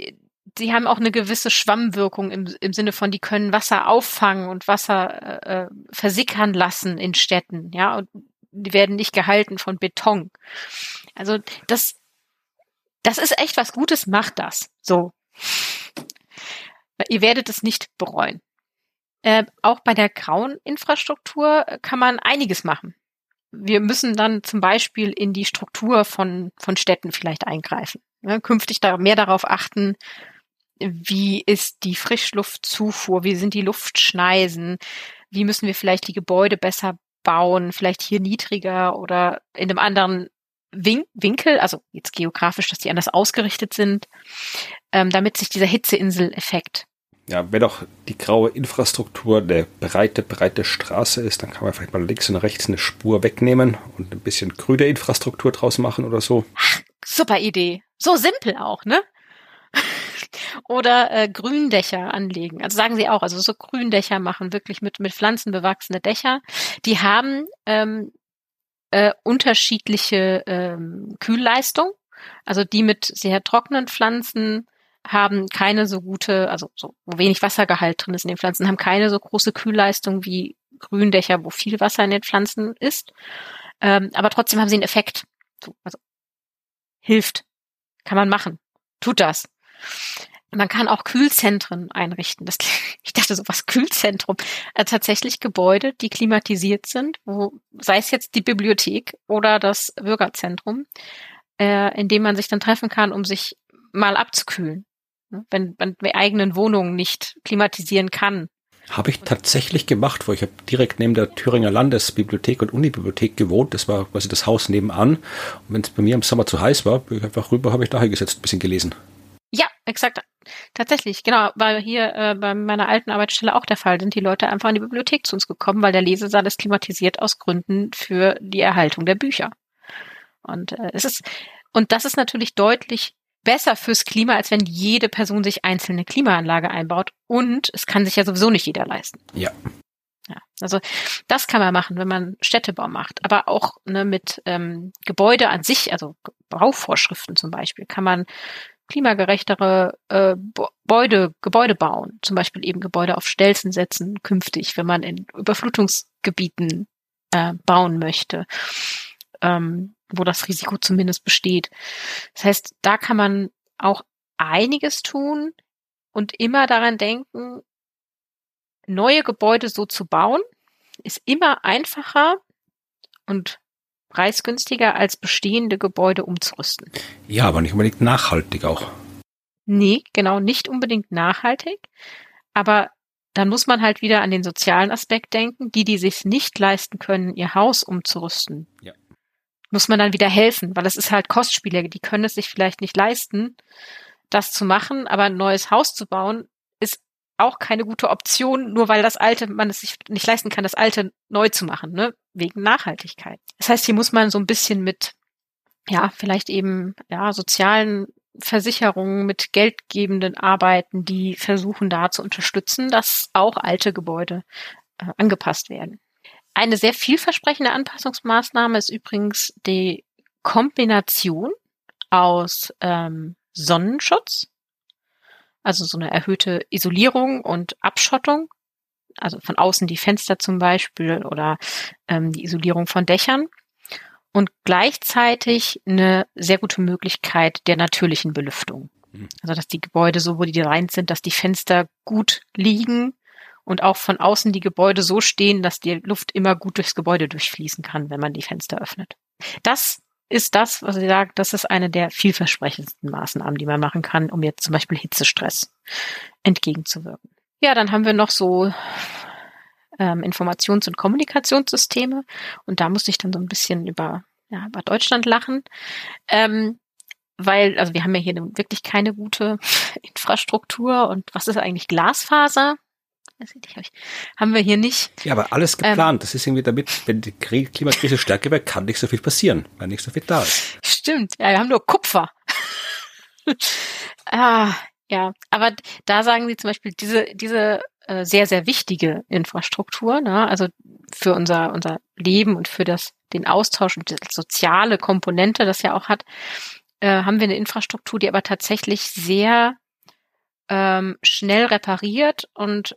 sie haben auch eine gewisse Schwammwirkung im, im Sinne von, die können Wasser auffangen und Wasser äh, äh, versickern lassen in Städten, ja, und die werden nicht gehalten von Beton. Also das, das ist echt was Gutes, macht das. So. Ihr werdet es nicht bereuen. Äh, auch bei der grauen Infrastruktur kann man einiges machen. Wir müssen dann zum Beispiel in die Struktur von, von Städten vielleicht eingreifen. Ja, künftig da mehr darauf achten, wie ist die Frischluftzufuhr, wie sind die Luftschneisen, wie müssen wir vielleicht die Gebäude besser bauen, vielleicht hier niedriger oder in einem anderen Win Winkel, also jetzt geografisch, dass die anders ausgerichtet sind, ähm, damit sich dieser Hitzeinsel-Effekt Ja, wenn auch die graue Infrastruktur eine breite, breite Straße ist, dann kann man vielleicht mal links und rechts eine Spur wegnehmen und ein bisschen grüne Infrastruktur draus machen oder so. Ach, super Idee. So simpel auch, ne? Oder äh, Gründächer anlegen. Also sagen sie auch, also so Gründächer machen, wirklich mit, mit Pflanzen bewachsene Dächer. Die haben ähm, äh, unterschiedliche ähm, Kühlleistung. Also die mit sehr trockenen Pflanzen haben keine so gute, also so, wo wenig Wassergehalt drin ist in den Pflanzen, haben keine so große Kühlleistung wie Gründächer, wo viel Wasser in den Pflanzen ist. Ähm, aber trotzdem haben sie einen Effekt. So, also hilft. Kann man machen. Tut das. Man kann auch Kühlzentren einrichten. Das, ich dachte so, was Kühlzentrum? Äh, tatsächlich Gebäude, die klimatisiert sind, wo, sei es jetzt die Bibliothek oder das Bürgerzentrum, äh, in dem man sich dann treffen kann, um sich mal abzukühlen. Ne? Wenn man die eigenen Wohnungen nicht klimatisieren kann. Habe ich tatsächlich gemacht, wo ich habe direkt neben der Thüringer Landesbibliothek und Unibibliothek gewohnt. Das war quasi das Haus nebenan. Und wenn es bei mir im Sommer zu heiß war, bin ich einfach rüber, habe ich da hingesetzt, ein bisschen gelesen. Ja, exakt. Tatsächlich, genau. War hier äh, bei meiner alten Arbeitsstelle auch der Fall. Sind die Leute einfach in die Bibliothek zu uns gekommen, weil der Lesesaal ist klimatisiert aus Gründen für die Erhaltung der Bücher. Und äh, es ist und das ist natürlich deutlich besser fürs Klima, als wenn jede Person sich einzelne Klimaanlage einbaut. Und es kann sich ja sowieso nicht jeder leisten. Ja. Ja, also das kann man machen, wenn man Städtebau macht. Aber auch ne, mit ähm, Gebäude an sich, also Bauvorschriften zum Beispiel, kann man klimagerechtere äh, Gebäude, Gebäude bauen. Zum Beispiel eben Gebäude auf Stelzen setzen künftig, wenn man in Überflutungsgebieten äh, bauen möchte. Ähm, wo das Risiko zumindest besteht. Das heißt, da kann man auch einiges tun und immer daran denken, neue Gebäude so zu bauen, ist immer einfacher und preisgünstiger als bestehende Gebäude umzurüsten. Ja, aber nicht unbedingt nachhaltig auch. Nee, genau, nicht unbedingt nachhaltig. Aber dann muss man halt wieder an den sozialen Aspekt denken. Die, die sich nicht leisten können, ihr Haus umzurüsten, ja muss man dann wieder helfen, weil es ist halt Kostspiele, die können es sich vielleicht nicht leisten, das zu machen, aber ein neues Haus zu bauen ist auch keine gute Option, nur weil das alte, man es sich nicht leisten kann, das alte neu zu machen, ne, wegen Nachhaltigkeit. Das heißt, hier muss man so ein bisschen mit, ja, vielleicht eben, ja, sozialen Versicherungen mit geldgebenden Arbeiten, die versuchen da zu unterstützen, dass auch alte Gebäude äh, angepasst werden. Eine sehr vielversprechende Anpassungsmaßnahme ist übrigens die Kombination aus ähm, Sonnenschutz, also so eine erhöhte Isolierung und Abschottung, also von außen die Fenster zum Beispiel oder ähm, die Isolierung von Dächern und gleichzeitig eine sehr gute Möglichkeit der natürlichen Belüftung. Mhm. Also dass die Gebäude so, wo die designt sind, dass die Fenster gut liegen und auch von außen die Gebäude so stehen, dass die Luft immer gut durchs Gebäude durchfließen kann, wenn man die Fenster öffnet. Das ist das, was ich sage, das ist eine der vielversprechendsten Maßnahmen, die man machen kann, um jetzt zum Beispiel Hitzestress entgegenzuwirken. Ja, dann haben wir noch so ähm, Informations- und Kommunikationssysteme und da musste ich dann so ein bisschen über, ja, über Deutschland lachen. Ähm, weil, also wir haben ja hier wirklich keine gute Infrastruktur und was ist eigentlich Glasfaser? haben wir hier nicht. Ja, aber alles ähm, geplant. Ähm, das ist irgendwie damit, wenn die Klimakrise stärker wird, kann nicht so viel passieren, weil nicht so viel da ist. Stimmt. Ja, wir haben nur Kupfer. ah, ja, aber da sagen sie zum Beispiel diese, diese äh, sehr, sehr wichtige Infrastruktur, ne? also für unser, unser Leben und für das, den Austausch und die soziale Komponente, das ja auch hat, äh, haben wir eine Infrastruktur, die aber tatsächlich sehr ähm, schnell repariert und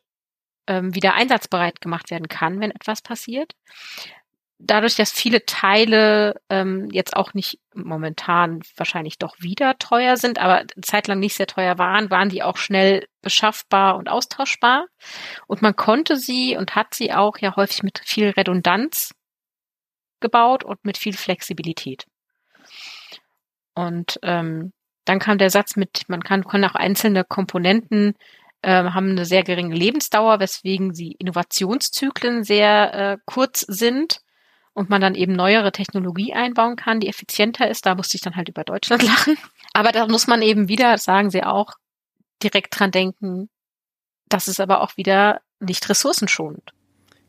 ähm, wieder einsatzbereit gemacht werden kann, wenn etwas passiert. Dadurch, dass viele Teile ähm, jetzt auch nicht momentan wahrscheinlich doch wieder teuer sind, aber zeitlang nicht sehr teuer waren, waren die auch schnell beschaffbar und austauschbar. Und man konnte sie und hat sie auch ja häufig mit viel Redundanz gebaut und mit viel Flexibilität. Und ähm, dann kam der Satz mit, man kann, kann auch einzelne Komponenten äh, haben eine sehr geringe Lebensdauer, weswegen sie Innovationszyklen sehr äh, kurz sind und man dann eben neuere Technologie einbauen kann, die effizienter ist. Da musste ich dann halt über Deutschland lachen. Aber da muss man eben wieder, sagen sie auch, direkt dran denken, das ist aber auch wieder nicht ressourcenschonend.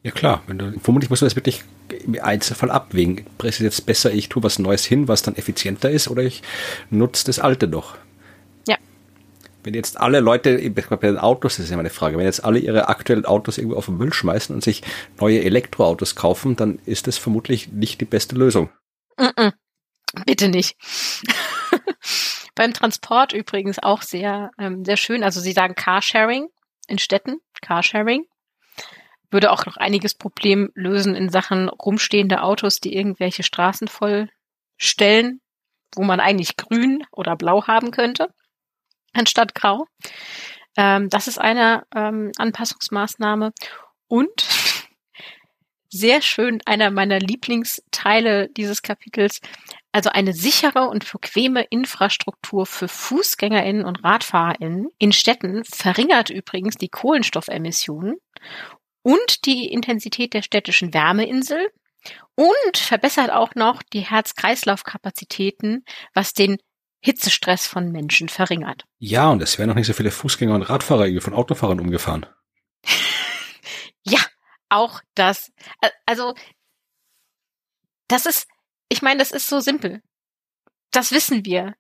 Ja klar, du, vermutlich musst du das wirklich im Einzelfall abwägen. Ist jetzt besser, ich tue was Neues hin, was dann effizienter ist, oder ich nutze das Alte noch? Wenn jetzt alle Leute, bei den Autos, das ist ja meine Frage, wenn jetzt alle ihre aktuellen Autos irgendwo auf den Müll schmeißen und sich neue Elektroautos kaufen, dann ist das vermutlich nicht die beste Lösung. Mm -mm. Bitte nicht. Beim Transport übrigens auch sehr, ähm, sehr schön. Also Sie sagen Carsharing in Städten, Carsharing würde auch noch einiges Problem lösen in Sachen rumstehende Autos, die irgendwelche Straßen vollstellen, wo man eigentlich grün oder blau haben könnte, anstatt grau. Ähm, das ist eine ähm, Anpassungsmaßnahme. Und sehr schön, einer meiner Lieblingsteile dieses Kapitels, also eine sichere und bequeme Infrastruktur für Fußgängerinnen und Radfahrerinnen in Städten verringert übrigens die Kohlenstoffemissionen und die Intensität der städtischen Wärmeinsel und verbessert auch noch die Herz-Kreislauf-Kapazitäten, was den Hitzestress von Menschen verringert. Ja, und es werden noch nicht so viele Fußgänger und Radfahrer von Autofahrern umgefahren. ja, auch das. Also, das ist, ich meine, das ist so simpel. Das wissen wir.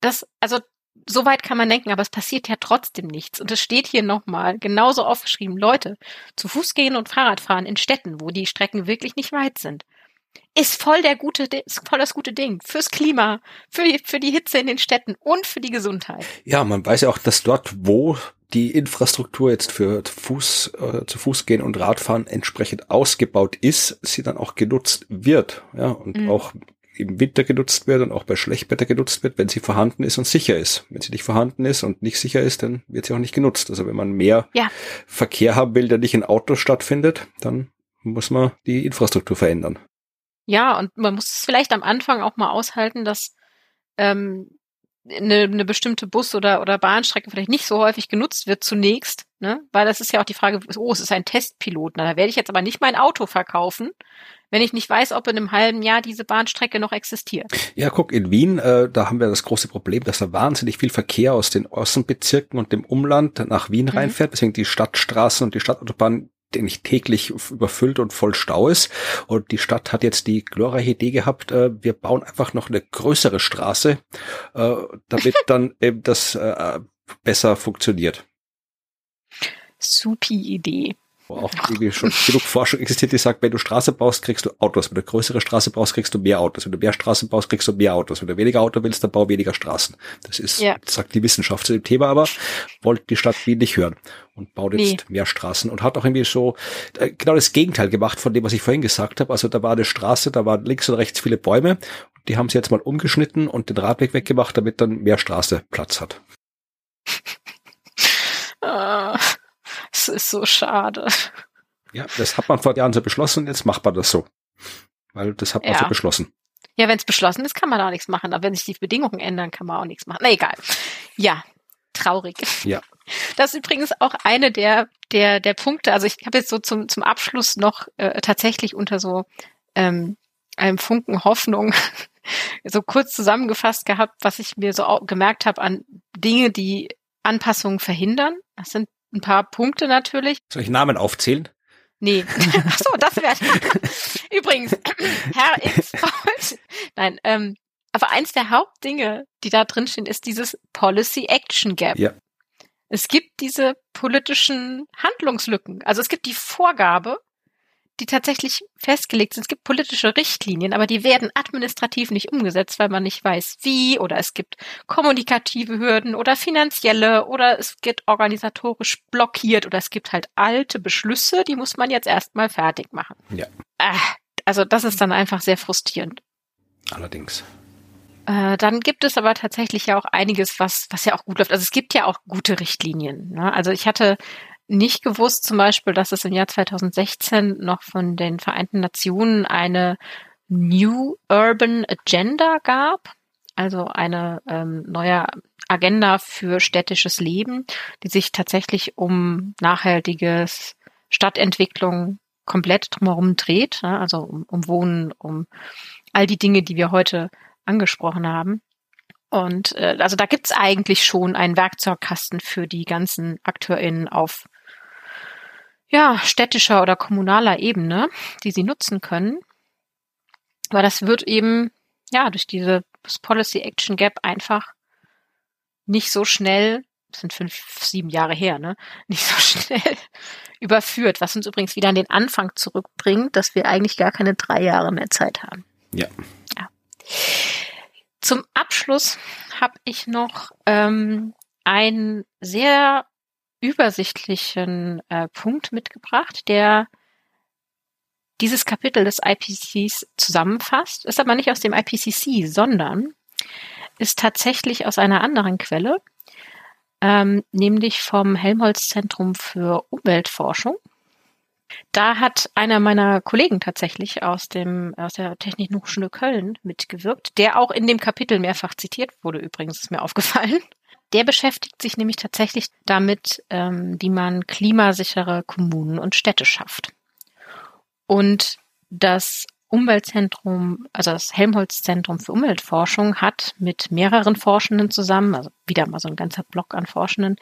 Das, also so weit kann man denken, aber es passiert ja trotzdem nichts. Und es steht hier nochmal genauso aufgeschrieben, Leute, zu Fuß gehen und Fahrrad fahren in Städten, wo die Strecken wirklich nicht weit sind. Ist voll der gute, voll das gute Ding. Fürs Klima, für, für die Hitze in den Städten und für die Gesundheit. Ja, man weiß ja auch, dass dort, wo die Infrastruktur jetzt für Fuß, äh, zu Fuß gehen und Radfahren entsprechend ausgebaut ist, sie dann auch genutzt wird. Ja, und mhm. auch im Winter genutzt wird und auch bei Schlechtwetter genutzt wird, wenn sie vorhanden ist und sicher ist. Wenn sie nicht vorhanden ist und nicht sicher ist, dann wird sie auch nicht genutzt. Also wenn man mehr ja. Verkehr haben will, der nicht in Autos stattfindet, dann muss man die Infrastruktur verändern. Ja, und man muss es vielleicht am Anfang auch mal aushalten, dass ähm, eine, eine bestimmte Bus- oder, oder Bahnstrecke vielleicht nicht so häufig genutzt wird zunächst, ne? Weil das ist ja auch die Frage, oh, es ist ein Testpilot. Na, da werde ich jetzt aber nicht mein Auto verkaufen, wenn ich nicht weiß, ob in einem halben Jahr diese Bahnstrecke noch existiert. Ja, guck, in Wien, äh, da haben wir das große Problem, dass da wahnsinnig viel Verkehr aus den Außenbezirken und dem Umland nach Wien mhm. reinfährt, deswegen die Stadtstraßen und die Stadtautobahn nicht täglich überfüllt und voll Stau ist. Und die Stadt hat jetzt die glorreiche Idee gehabt, äh, wir bauen einfach noch eine größere Straße, äh, damit dann eben das äh, besser funktioniert. Supi Idee wo auch irgendwie schon genug Forschung existiert, die sagt, wenn du Straße baust, kriegst du Autos. Wenn du größere Straße baust, kriegst du mehr Autos. Wenn du mehr Straßen baust, kriegst du mehr Autos. Wenn du weniger Auto willst, dann bau weniger Straßen. Das ist, ja. sagt die Wissenschaft zu dem Thema, aber wollte die Stadt Wien nicht hören und baut jetzt nee. mehr Straßen und hat auch irgendwie so äh, genau das Gegenteil gemacht von dem, was ich vorhin gesagt habe. Also da war eine Straße, da waren links und rechts viele Bäume. Die haben sie jetzt mal umgeschnitten und den Radweg weggemacht, damit dann mehr Straße Platz hat. Es ist so schade. Ja, das hat man vor Jahren so beschlossen, jetzt macht man das so. Weil das hat man ja. so beschlossen. Ja, wenn es beschlossen ist, kann man auch nichts machen. Aber wenn sich die Bedingungen ändern, kann man auch nichts machen. Na egal. Ja, traurig. Ja. Das ist übrigens auch eine der, der, der Punkte. Also ich habe jetzt so zum, zum Abschluss noch äh, tatsächlich unter so ähm, einem Funken Hoffnung so kurz zusammengefasst gehabt, was ich mir so gemerkt habe an Dinge, die Anpassungen verhindern. Das sind ein paar Punkte natürlich. Soll ich Namen aufzählen? Nee. Ach so, das wäre. Übrigens, Herr X. Nein, ähm, aber eins der Hauptdinge, die da drin stehen, ist dieses Policy Action Gap. Ja. Es gibt diese politischen Handlungslücken. Also es gibt die Vorgabe, die tatsächlich festgelegt sind. Es gibt politische Richtlinien, aber die werden administrativ nicht umgesetzt, weil man nicht weiß, wie oder es gibt kommunikative Hürden oder finanzielle oder es wird organisatorisch blockiert oder es gibt halt alte Beschlüsse, die muss man jetzt erstmal fertig machen. Ja. Ah, also das ist dann einfach sehr frustrierend. Allerdings. Äh, dann gibt es aber tatsächlich ja auch einiges, was, was ja auch gut läuft. Also es gibt ja auch gute Richtlinien. Ne? Also ich hatte nicht gewusst zum Beispiel, dass es im Jahr 2016 noch von den Vereinten Nationen eine New Urban Agenda gab, also eine ähm, neue Agenda für städtisches Leben, die sich tatsächlich um nachhaltiges Stadtentwicklung komplett drumherum dreht, ne? also um, um Wohnen, um all die Dinge, die wir heute angesprochen haben. Und äh, also da gibt's eigentlich schon einen Werkzeugkasten für die ganzen AkteurInnen auf ja, städtischer oder kommunaler Ebene, die sie nutzen können. Aber das wird eben ja durch diese Policy Action Gap einfach nicht so schnell, das sind fünf, sieben Jahre her, ne, nicht so schnell überführt, was uns übrigens wieder an den Anfang zurückbringt, dass wir eigentlich gar keine drei Jahre mehr Zeit haben. Ja. ja. Zum Abschluss habe ich noch ähm, einen sehr übersichtlichen äh, Punkt mitgebracht, der dieses Kapitel des IPCCs zusammenfasst, ist aber nicht aus dem IPCC, sondern ist tatsächlich aus einer anderen Quelle, ähm, nämlich vom Helmholtz-Zentrum für Umweltforschung. Da hat einer meiner Kollegen tatsächlich aus dem aus der Technischen Hochschule Köln mitgewirkt, der auch in dem Kapitel mehrfach zitiert wurde. Übrigens ist mir aufgefallen. Der beschäftigt sich nämlich tatsächlich damit, ähm, wie man klimasichere Kommunen und Städte schafft. Und das Umweltzentrum, also das Helmholtz-Zentrum für Umweltforschung hat mit mehreren Forschenden zusammen, also wieder mal so ein ganzer Block an Forschenden,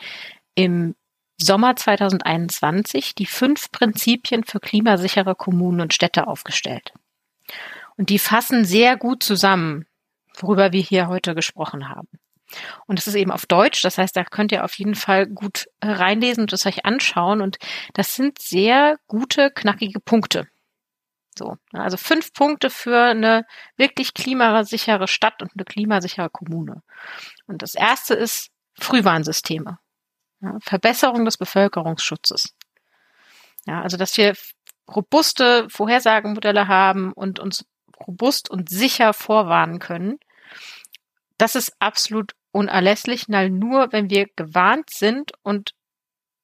im Sommer 2021 die fünf Prinzipien für klimasichere Kommunen und Städte aufgestellt. Und die fassen sehr gut zusammen, worüber wir hier heute gesprochen haben. Und es ist eben auf Deutsch, das heißt, da könnt ihr auf jeden Fall gut reinlesen und es euch anschauen. Und das sind sehr gute, knackige Punkte. So, also fünf Punkte für eine wirklich klimasichere Stadt und eine klimasichere Kommune. Und das erste ist Frühwarnsysteme. Ja, Verbesserung des Bevölkerungsschutzes. Ja, also dass wir robuste Vorhersagemodelle haben und uns robust und sicher vorwarnen können. Das ist absolut unerlässlich, weil nur wenn wir gewarnt sind und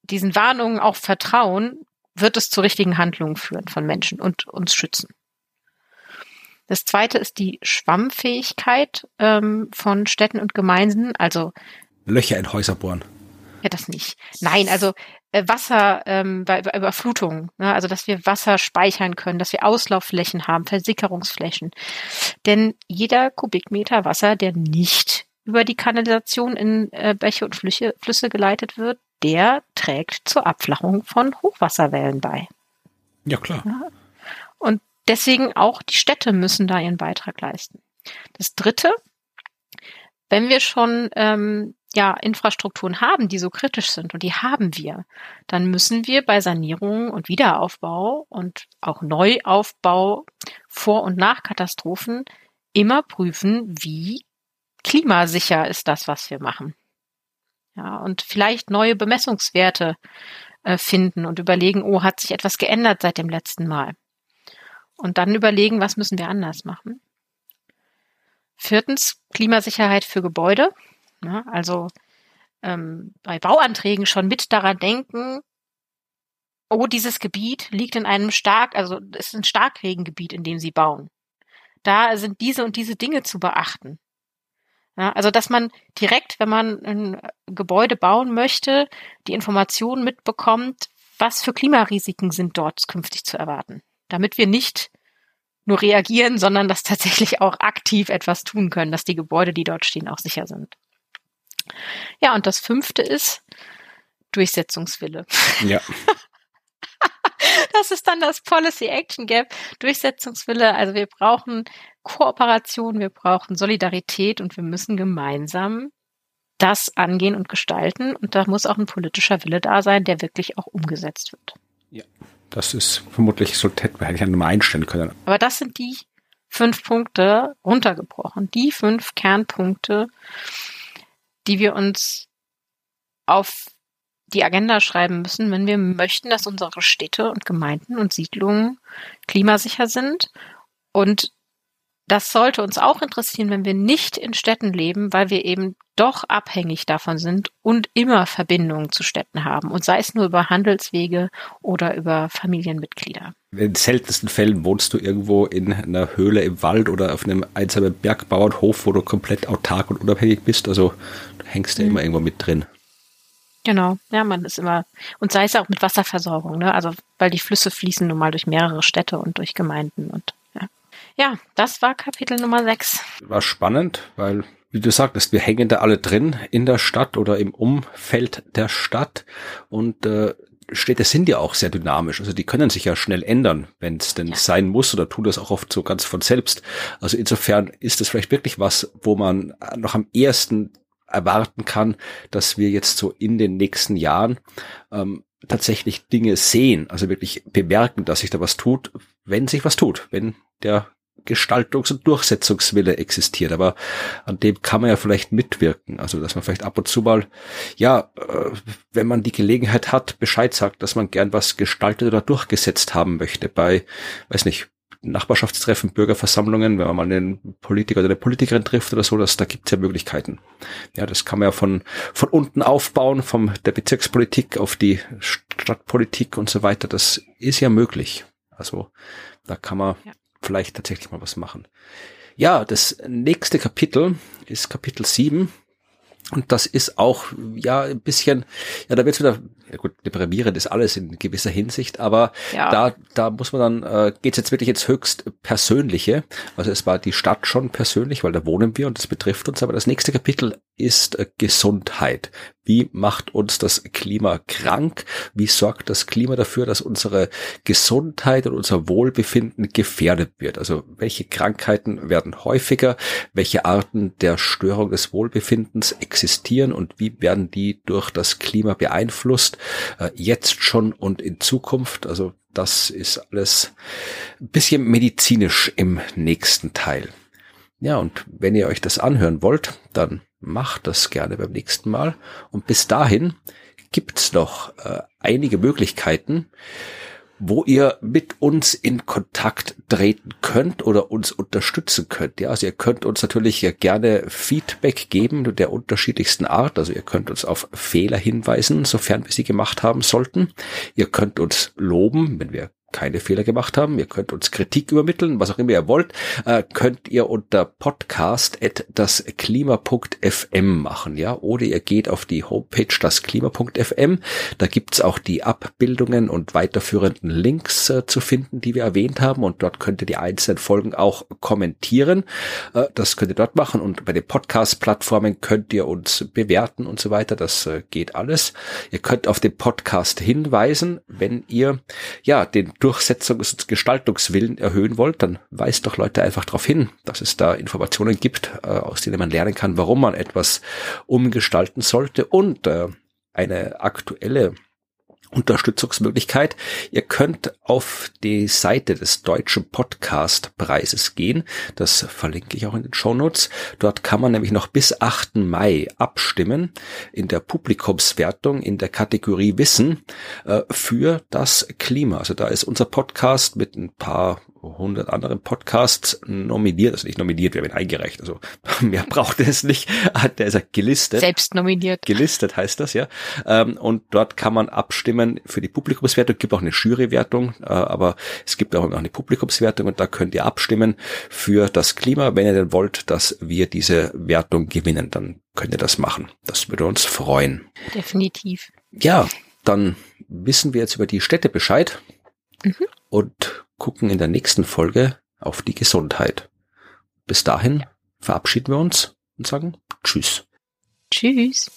diesen Warnungen auch vertrauen, wird es zu richtigen Handlungen führen von Menschen und uns schützen. Das zweite ist die Schwammfähigkeit ähm, von Städten und Gemeinden, also Löcher in Häuser bohren. Ja, das nicht. Nein, also äh, Wasser ähm, bei, bei Überflutungen, ne? also dass wir Wasser speichern können, dass wir Auslaufflächen haben, Versickerungsflächen. Denn jeder Kubikmeter Wasser, der nicht über die Kanalisation in äh, Bäche und Flüsse, Flüsse geleitet wird, der trägt zur Abflachung von Hochwasserwellen bei. Ja, klar. Ja. Und deswegen auch die Städte müssen da ihren Beitrag leisten. Das Dritte, wenn wir schon ähm, ja Infrastrukturen haben, die so kritisch sind und die haben wir, dann müssen wir bei Sanierung und Wiederaufbau und auch Neuaufbau vor und nach Katastrophen immer prüfen, wie klimasicher ist das, was wir machen. Ja, und vielleicht neue Bemessungswerte äh, finden und überlegen, oh, hat sich etwas geändert seit dem letzten Mal? Und dann überlegen, was müssen wir anders machen? Viertens, Klimasicherheit für Gebäude. Ja, also ähm, bei Bauanträgen schon mit daran denken, oh, dieses Gebiet liegt in einem stark, also ist ein Starkregengebiet, in dem Sie bauen. Da sind diese und diese Dinge zu beachten. Ja, also dass man direkt, wenn man ein Gebäude bauen möchte, die Informationen mitbekommt, was für Klimarisiken sind dort künftig zu erwarten, damit wir nicht nur reagieren, sondern dass tatsächlich auch aktiv etwas tun können, dass die Gebäude, die dort stehen, auch sicher sind. Ja, und das fünfte ist Durchsetzungswille. Ja. das ist dann das Policy Action Gap, Durchsetzungswille. Also wir brauchen Kooperation, wir brauchen Solidarität und wir müssen gemeinsam das angehen und gestalten. Und da muss auch ein politischer Wille da sein, der wirklich auch umgesetzt wird. Ja, das ist vermutlich, so hätten wir ja nochmal einstellen können. Aber das sind die fünf Punkte runtergebrochen, die fünf Kernpunkte, die wir uns auf die Agenda schreiben müssen, wenn wir möchten, dass unsere Städte und Gemeinden und Siedlungen klimasicher sind. Und das sollte uns auch interessieren, wenn wir nicht in Städten leben, weil wir eben doch abhängig davon sind und immer Verbindungen zu Städten haben. Und sei es nur über Handelswege oder über Familienmitglieder. In seltensten Fällen wohnst du irgendwo in einer Höhle im Wald oder auf einem einsamen Bergbauernhof, wo du komplett autark und unabhängig bist. Also du hängst ja mhm. immer irgendwo mit drin. Genau, ja, man ist immer, und sei es auch mit Wasserversorgung, ne? Also, weil die Flüsse fließen nun mal durch mehrere Städte und durch Gemeinden und ja. Das war Kapitel Nummer 6. War spannend, weil wie du sagtest, wir hängen da alle drin in der Stadt oder im Umfeld der Stadt und äh, Städte sind ja auch sehr dynamisch, also die können sich ja schnell ändern, wenn es denn ja. sein muss oder tun das auch oft so ganz von selbst. Also insofern ist es vielleicht wirklich was, wo man noch am ersten erwarten kann, dass wir jetzt so in den nächsten Jahren ähm, tatsächlich Dinge sehen, also wirklich bemerken, dass sich da was tut, wenn sich was tut, wenn der Gestaltungs- und Durchsetzungswille existiert. Aber an dem kann man ja vielleicht mitwirken. Also, dass man vielleicht ab und zu mal, ja, äh, wenn man die Gelegenheit hat, Bescheid sagt, dass man gern was gestaltet oder durchgesetzt haben möchte bei, weiß nicht, Nachbarschaftstreffen, Bürgerversammlungen, wenn man mal einen Politiker oder eine Politikerin trifft oder so, das, da gibt's ja Möglichkeiten. Ja, das kann man ja von, von unten aufbauen, vom der Bezirkspolitik auf die Stadtpolitik und so weiter. Das ist ja möglich. Also da kann man ja. Vielleicht tatsächlich mal was machen. Ja, das nächste Kapitel ist Kapitel 7. Und das ist auch, ja, ein bisschen, ja, da wird wieder, ja gut, deprimierend ist alles in gewisser Hinsicht, aber ja. da, da muss man dann, äh, geht's jetzt wirklich ins höchst Persönliche. Also es war die Stadt schon persönlich, weil da wohnen wir und das betrifft uns, aber das nächste Kapitel ist Gesundheit. Wie macht uns das Klima krank? Wie sorgt das Klima dafür, dass unsere Gesundheit und unser Wohlbefinden gefährdet wird? Also welche Krankheiten werden häufiger? Welche Arten der Störung des Wohlbefindens existieren und wie werden die durch das Klima beeinflusst? Äh, jetzt schon und in Zukunft. Also das ist alles ein bisschen medizinisch im nächsten Teil. Ja, und wenn ihr euch das anhören wollt, dann macht das gerne beim nächsten Mal. Und bis dahin gibt's noch äh, einige Möglichkeiten, wo ihr mit uns in Kontakt treten könnt oder uns unterstützen könnt. Ja, also ihr könnt uns natürlich gerne Feedback geben der unterschiedlichsten Art. Also ihr könnt uns auf Fehler hinweisen, sofern wir sie gemacht haben sollten. Ihr könnt uns loben, wenn wir keine Fehler gemacht haben. Ihr könnt uns Kritik übermitteln, was auch immer ihr wollt, äh, könnt ihr unter podcast.dasklima.fm machen, ja, oder ihr geht auf die Homepage dasklima.fm, da gibt's auch die Abbildungen und weiterführenden Links äh, zu finden, die wir erwähnt haben und dort könnt ihr die einzelnen Folgen auch kommentieren. Äh, das könnt ihr dort machen und bei den Podcast-Plattformen könnt ihr uns bewerten und so weiter, das äh, geht alles. Ihr könnt auf den Podcast hinweisen, wenn ihr ja den Durchsetzungs- und Gestaltungswillen erhöhen wollt, dann weist doch Leute einfach darauf hin, dass es da Informationen gibt, äh, aus denen man lernen kann, warum man etwas umgestalten sollte. Und äh, eine aktuelle Unterstützungsmöglichkeit. Ihr könnt auf die Seite des Deutschen Podcastpreises gehen. Das verlinke ich auch in den Show. Dort kann man nämlich noch bis 8. Mai abstimmen in der Publikumswertung in der Kategorie Wissen äh, für das Klima. Also da ist unser Podcast mit ein paar 100 anderen Podcasts nominiert, also nicht nominiert, wir haben ihn eingereicht, also mehr braucht es nicht, der ist ja gelistet. Selbst nominiert. Gelistet heißt das, ja. Ähm, und dort kann man abstimmen für die Publikumswertung, gibt auch eine Jurywertung, äh, aber es gibt auch noch eine Publikumswertung und da könnt ihr abstimmen für das Klima, wenn ihr denn wollt, dass wir diese Wertung gewinnen, dann könnt ihr das machen. Das würde uns freuen. Definitiv. Ja, dann wissen wir jetzt über die Städte Bescheid. Mhm. Und gucken in der nächsten Folge auf die Gesundheit. Bis dahin verabschieden wir uns und sagen Tschüss. Tschüss.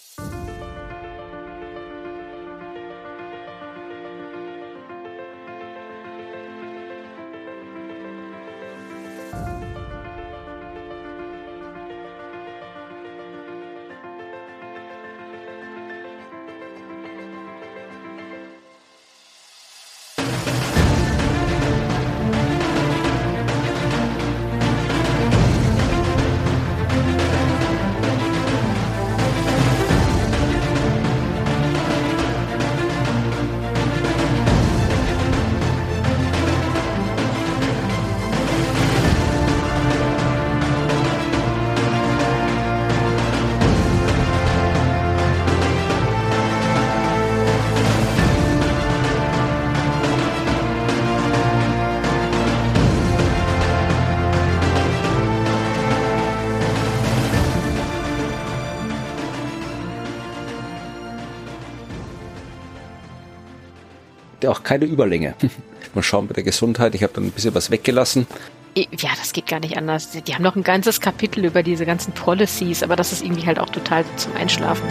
Keine Überlänge. Mal schauen bei der Gesundheit. Ich habe dann ein bisschen was weggelassen. Ja, das geht gar nicht anders. Die haben noch ein ganzes Kapitel über diese ganzen Policies, aber das ist irgendwie halt auch total zum Einschlafen.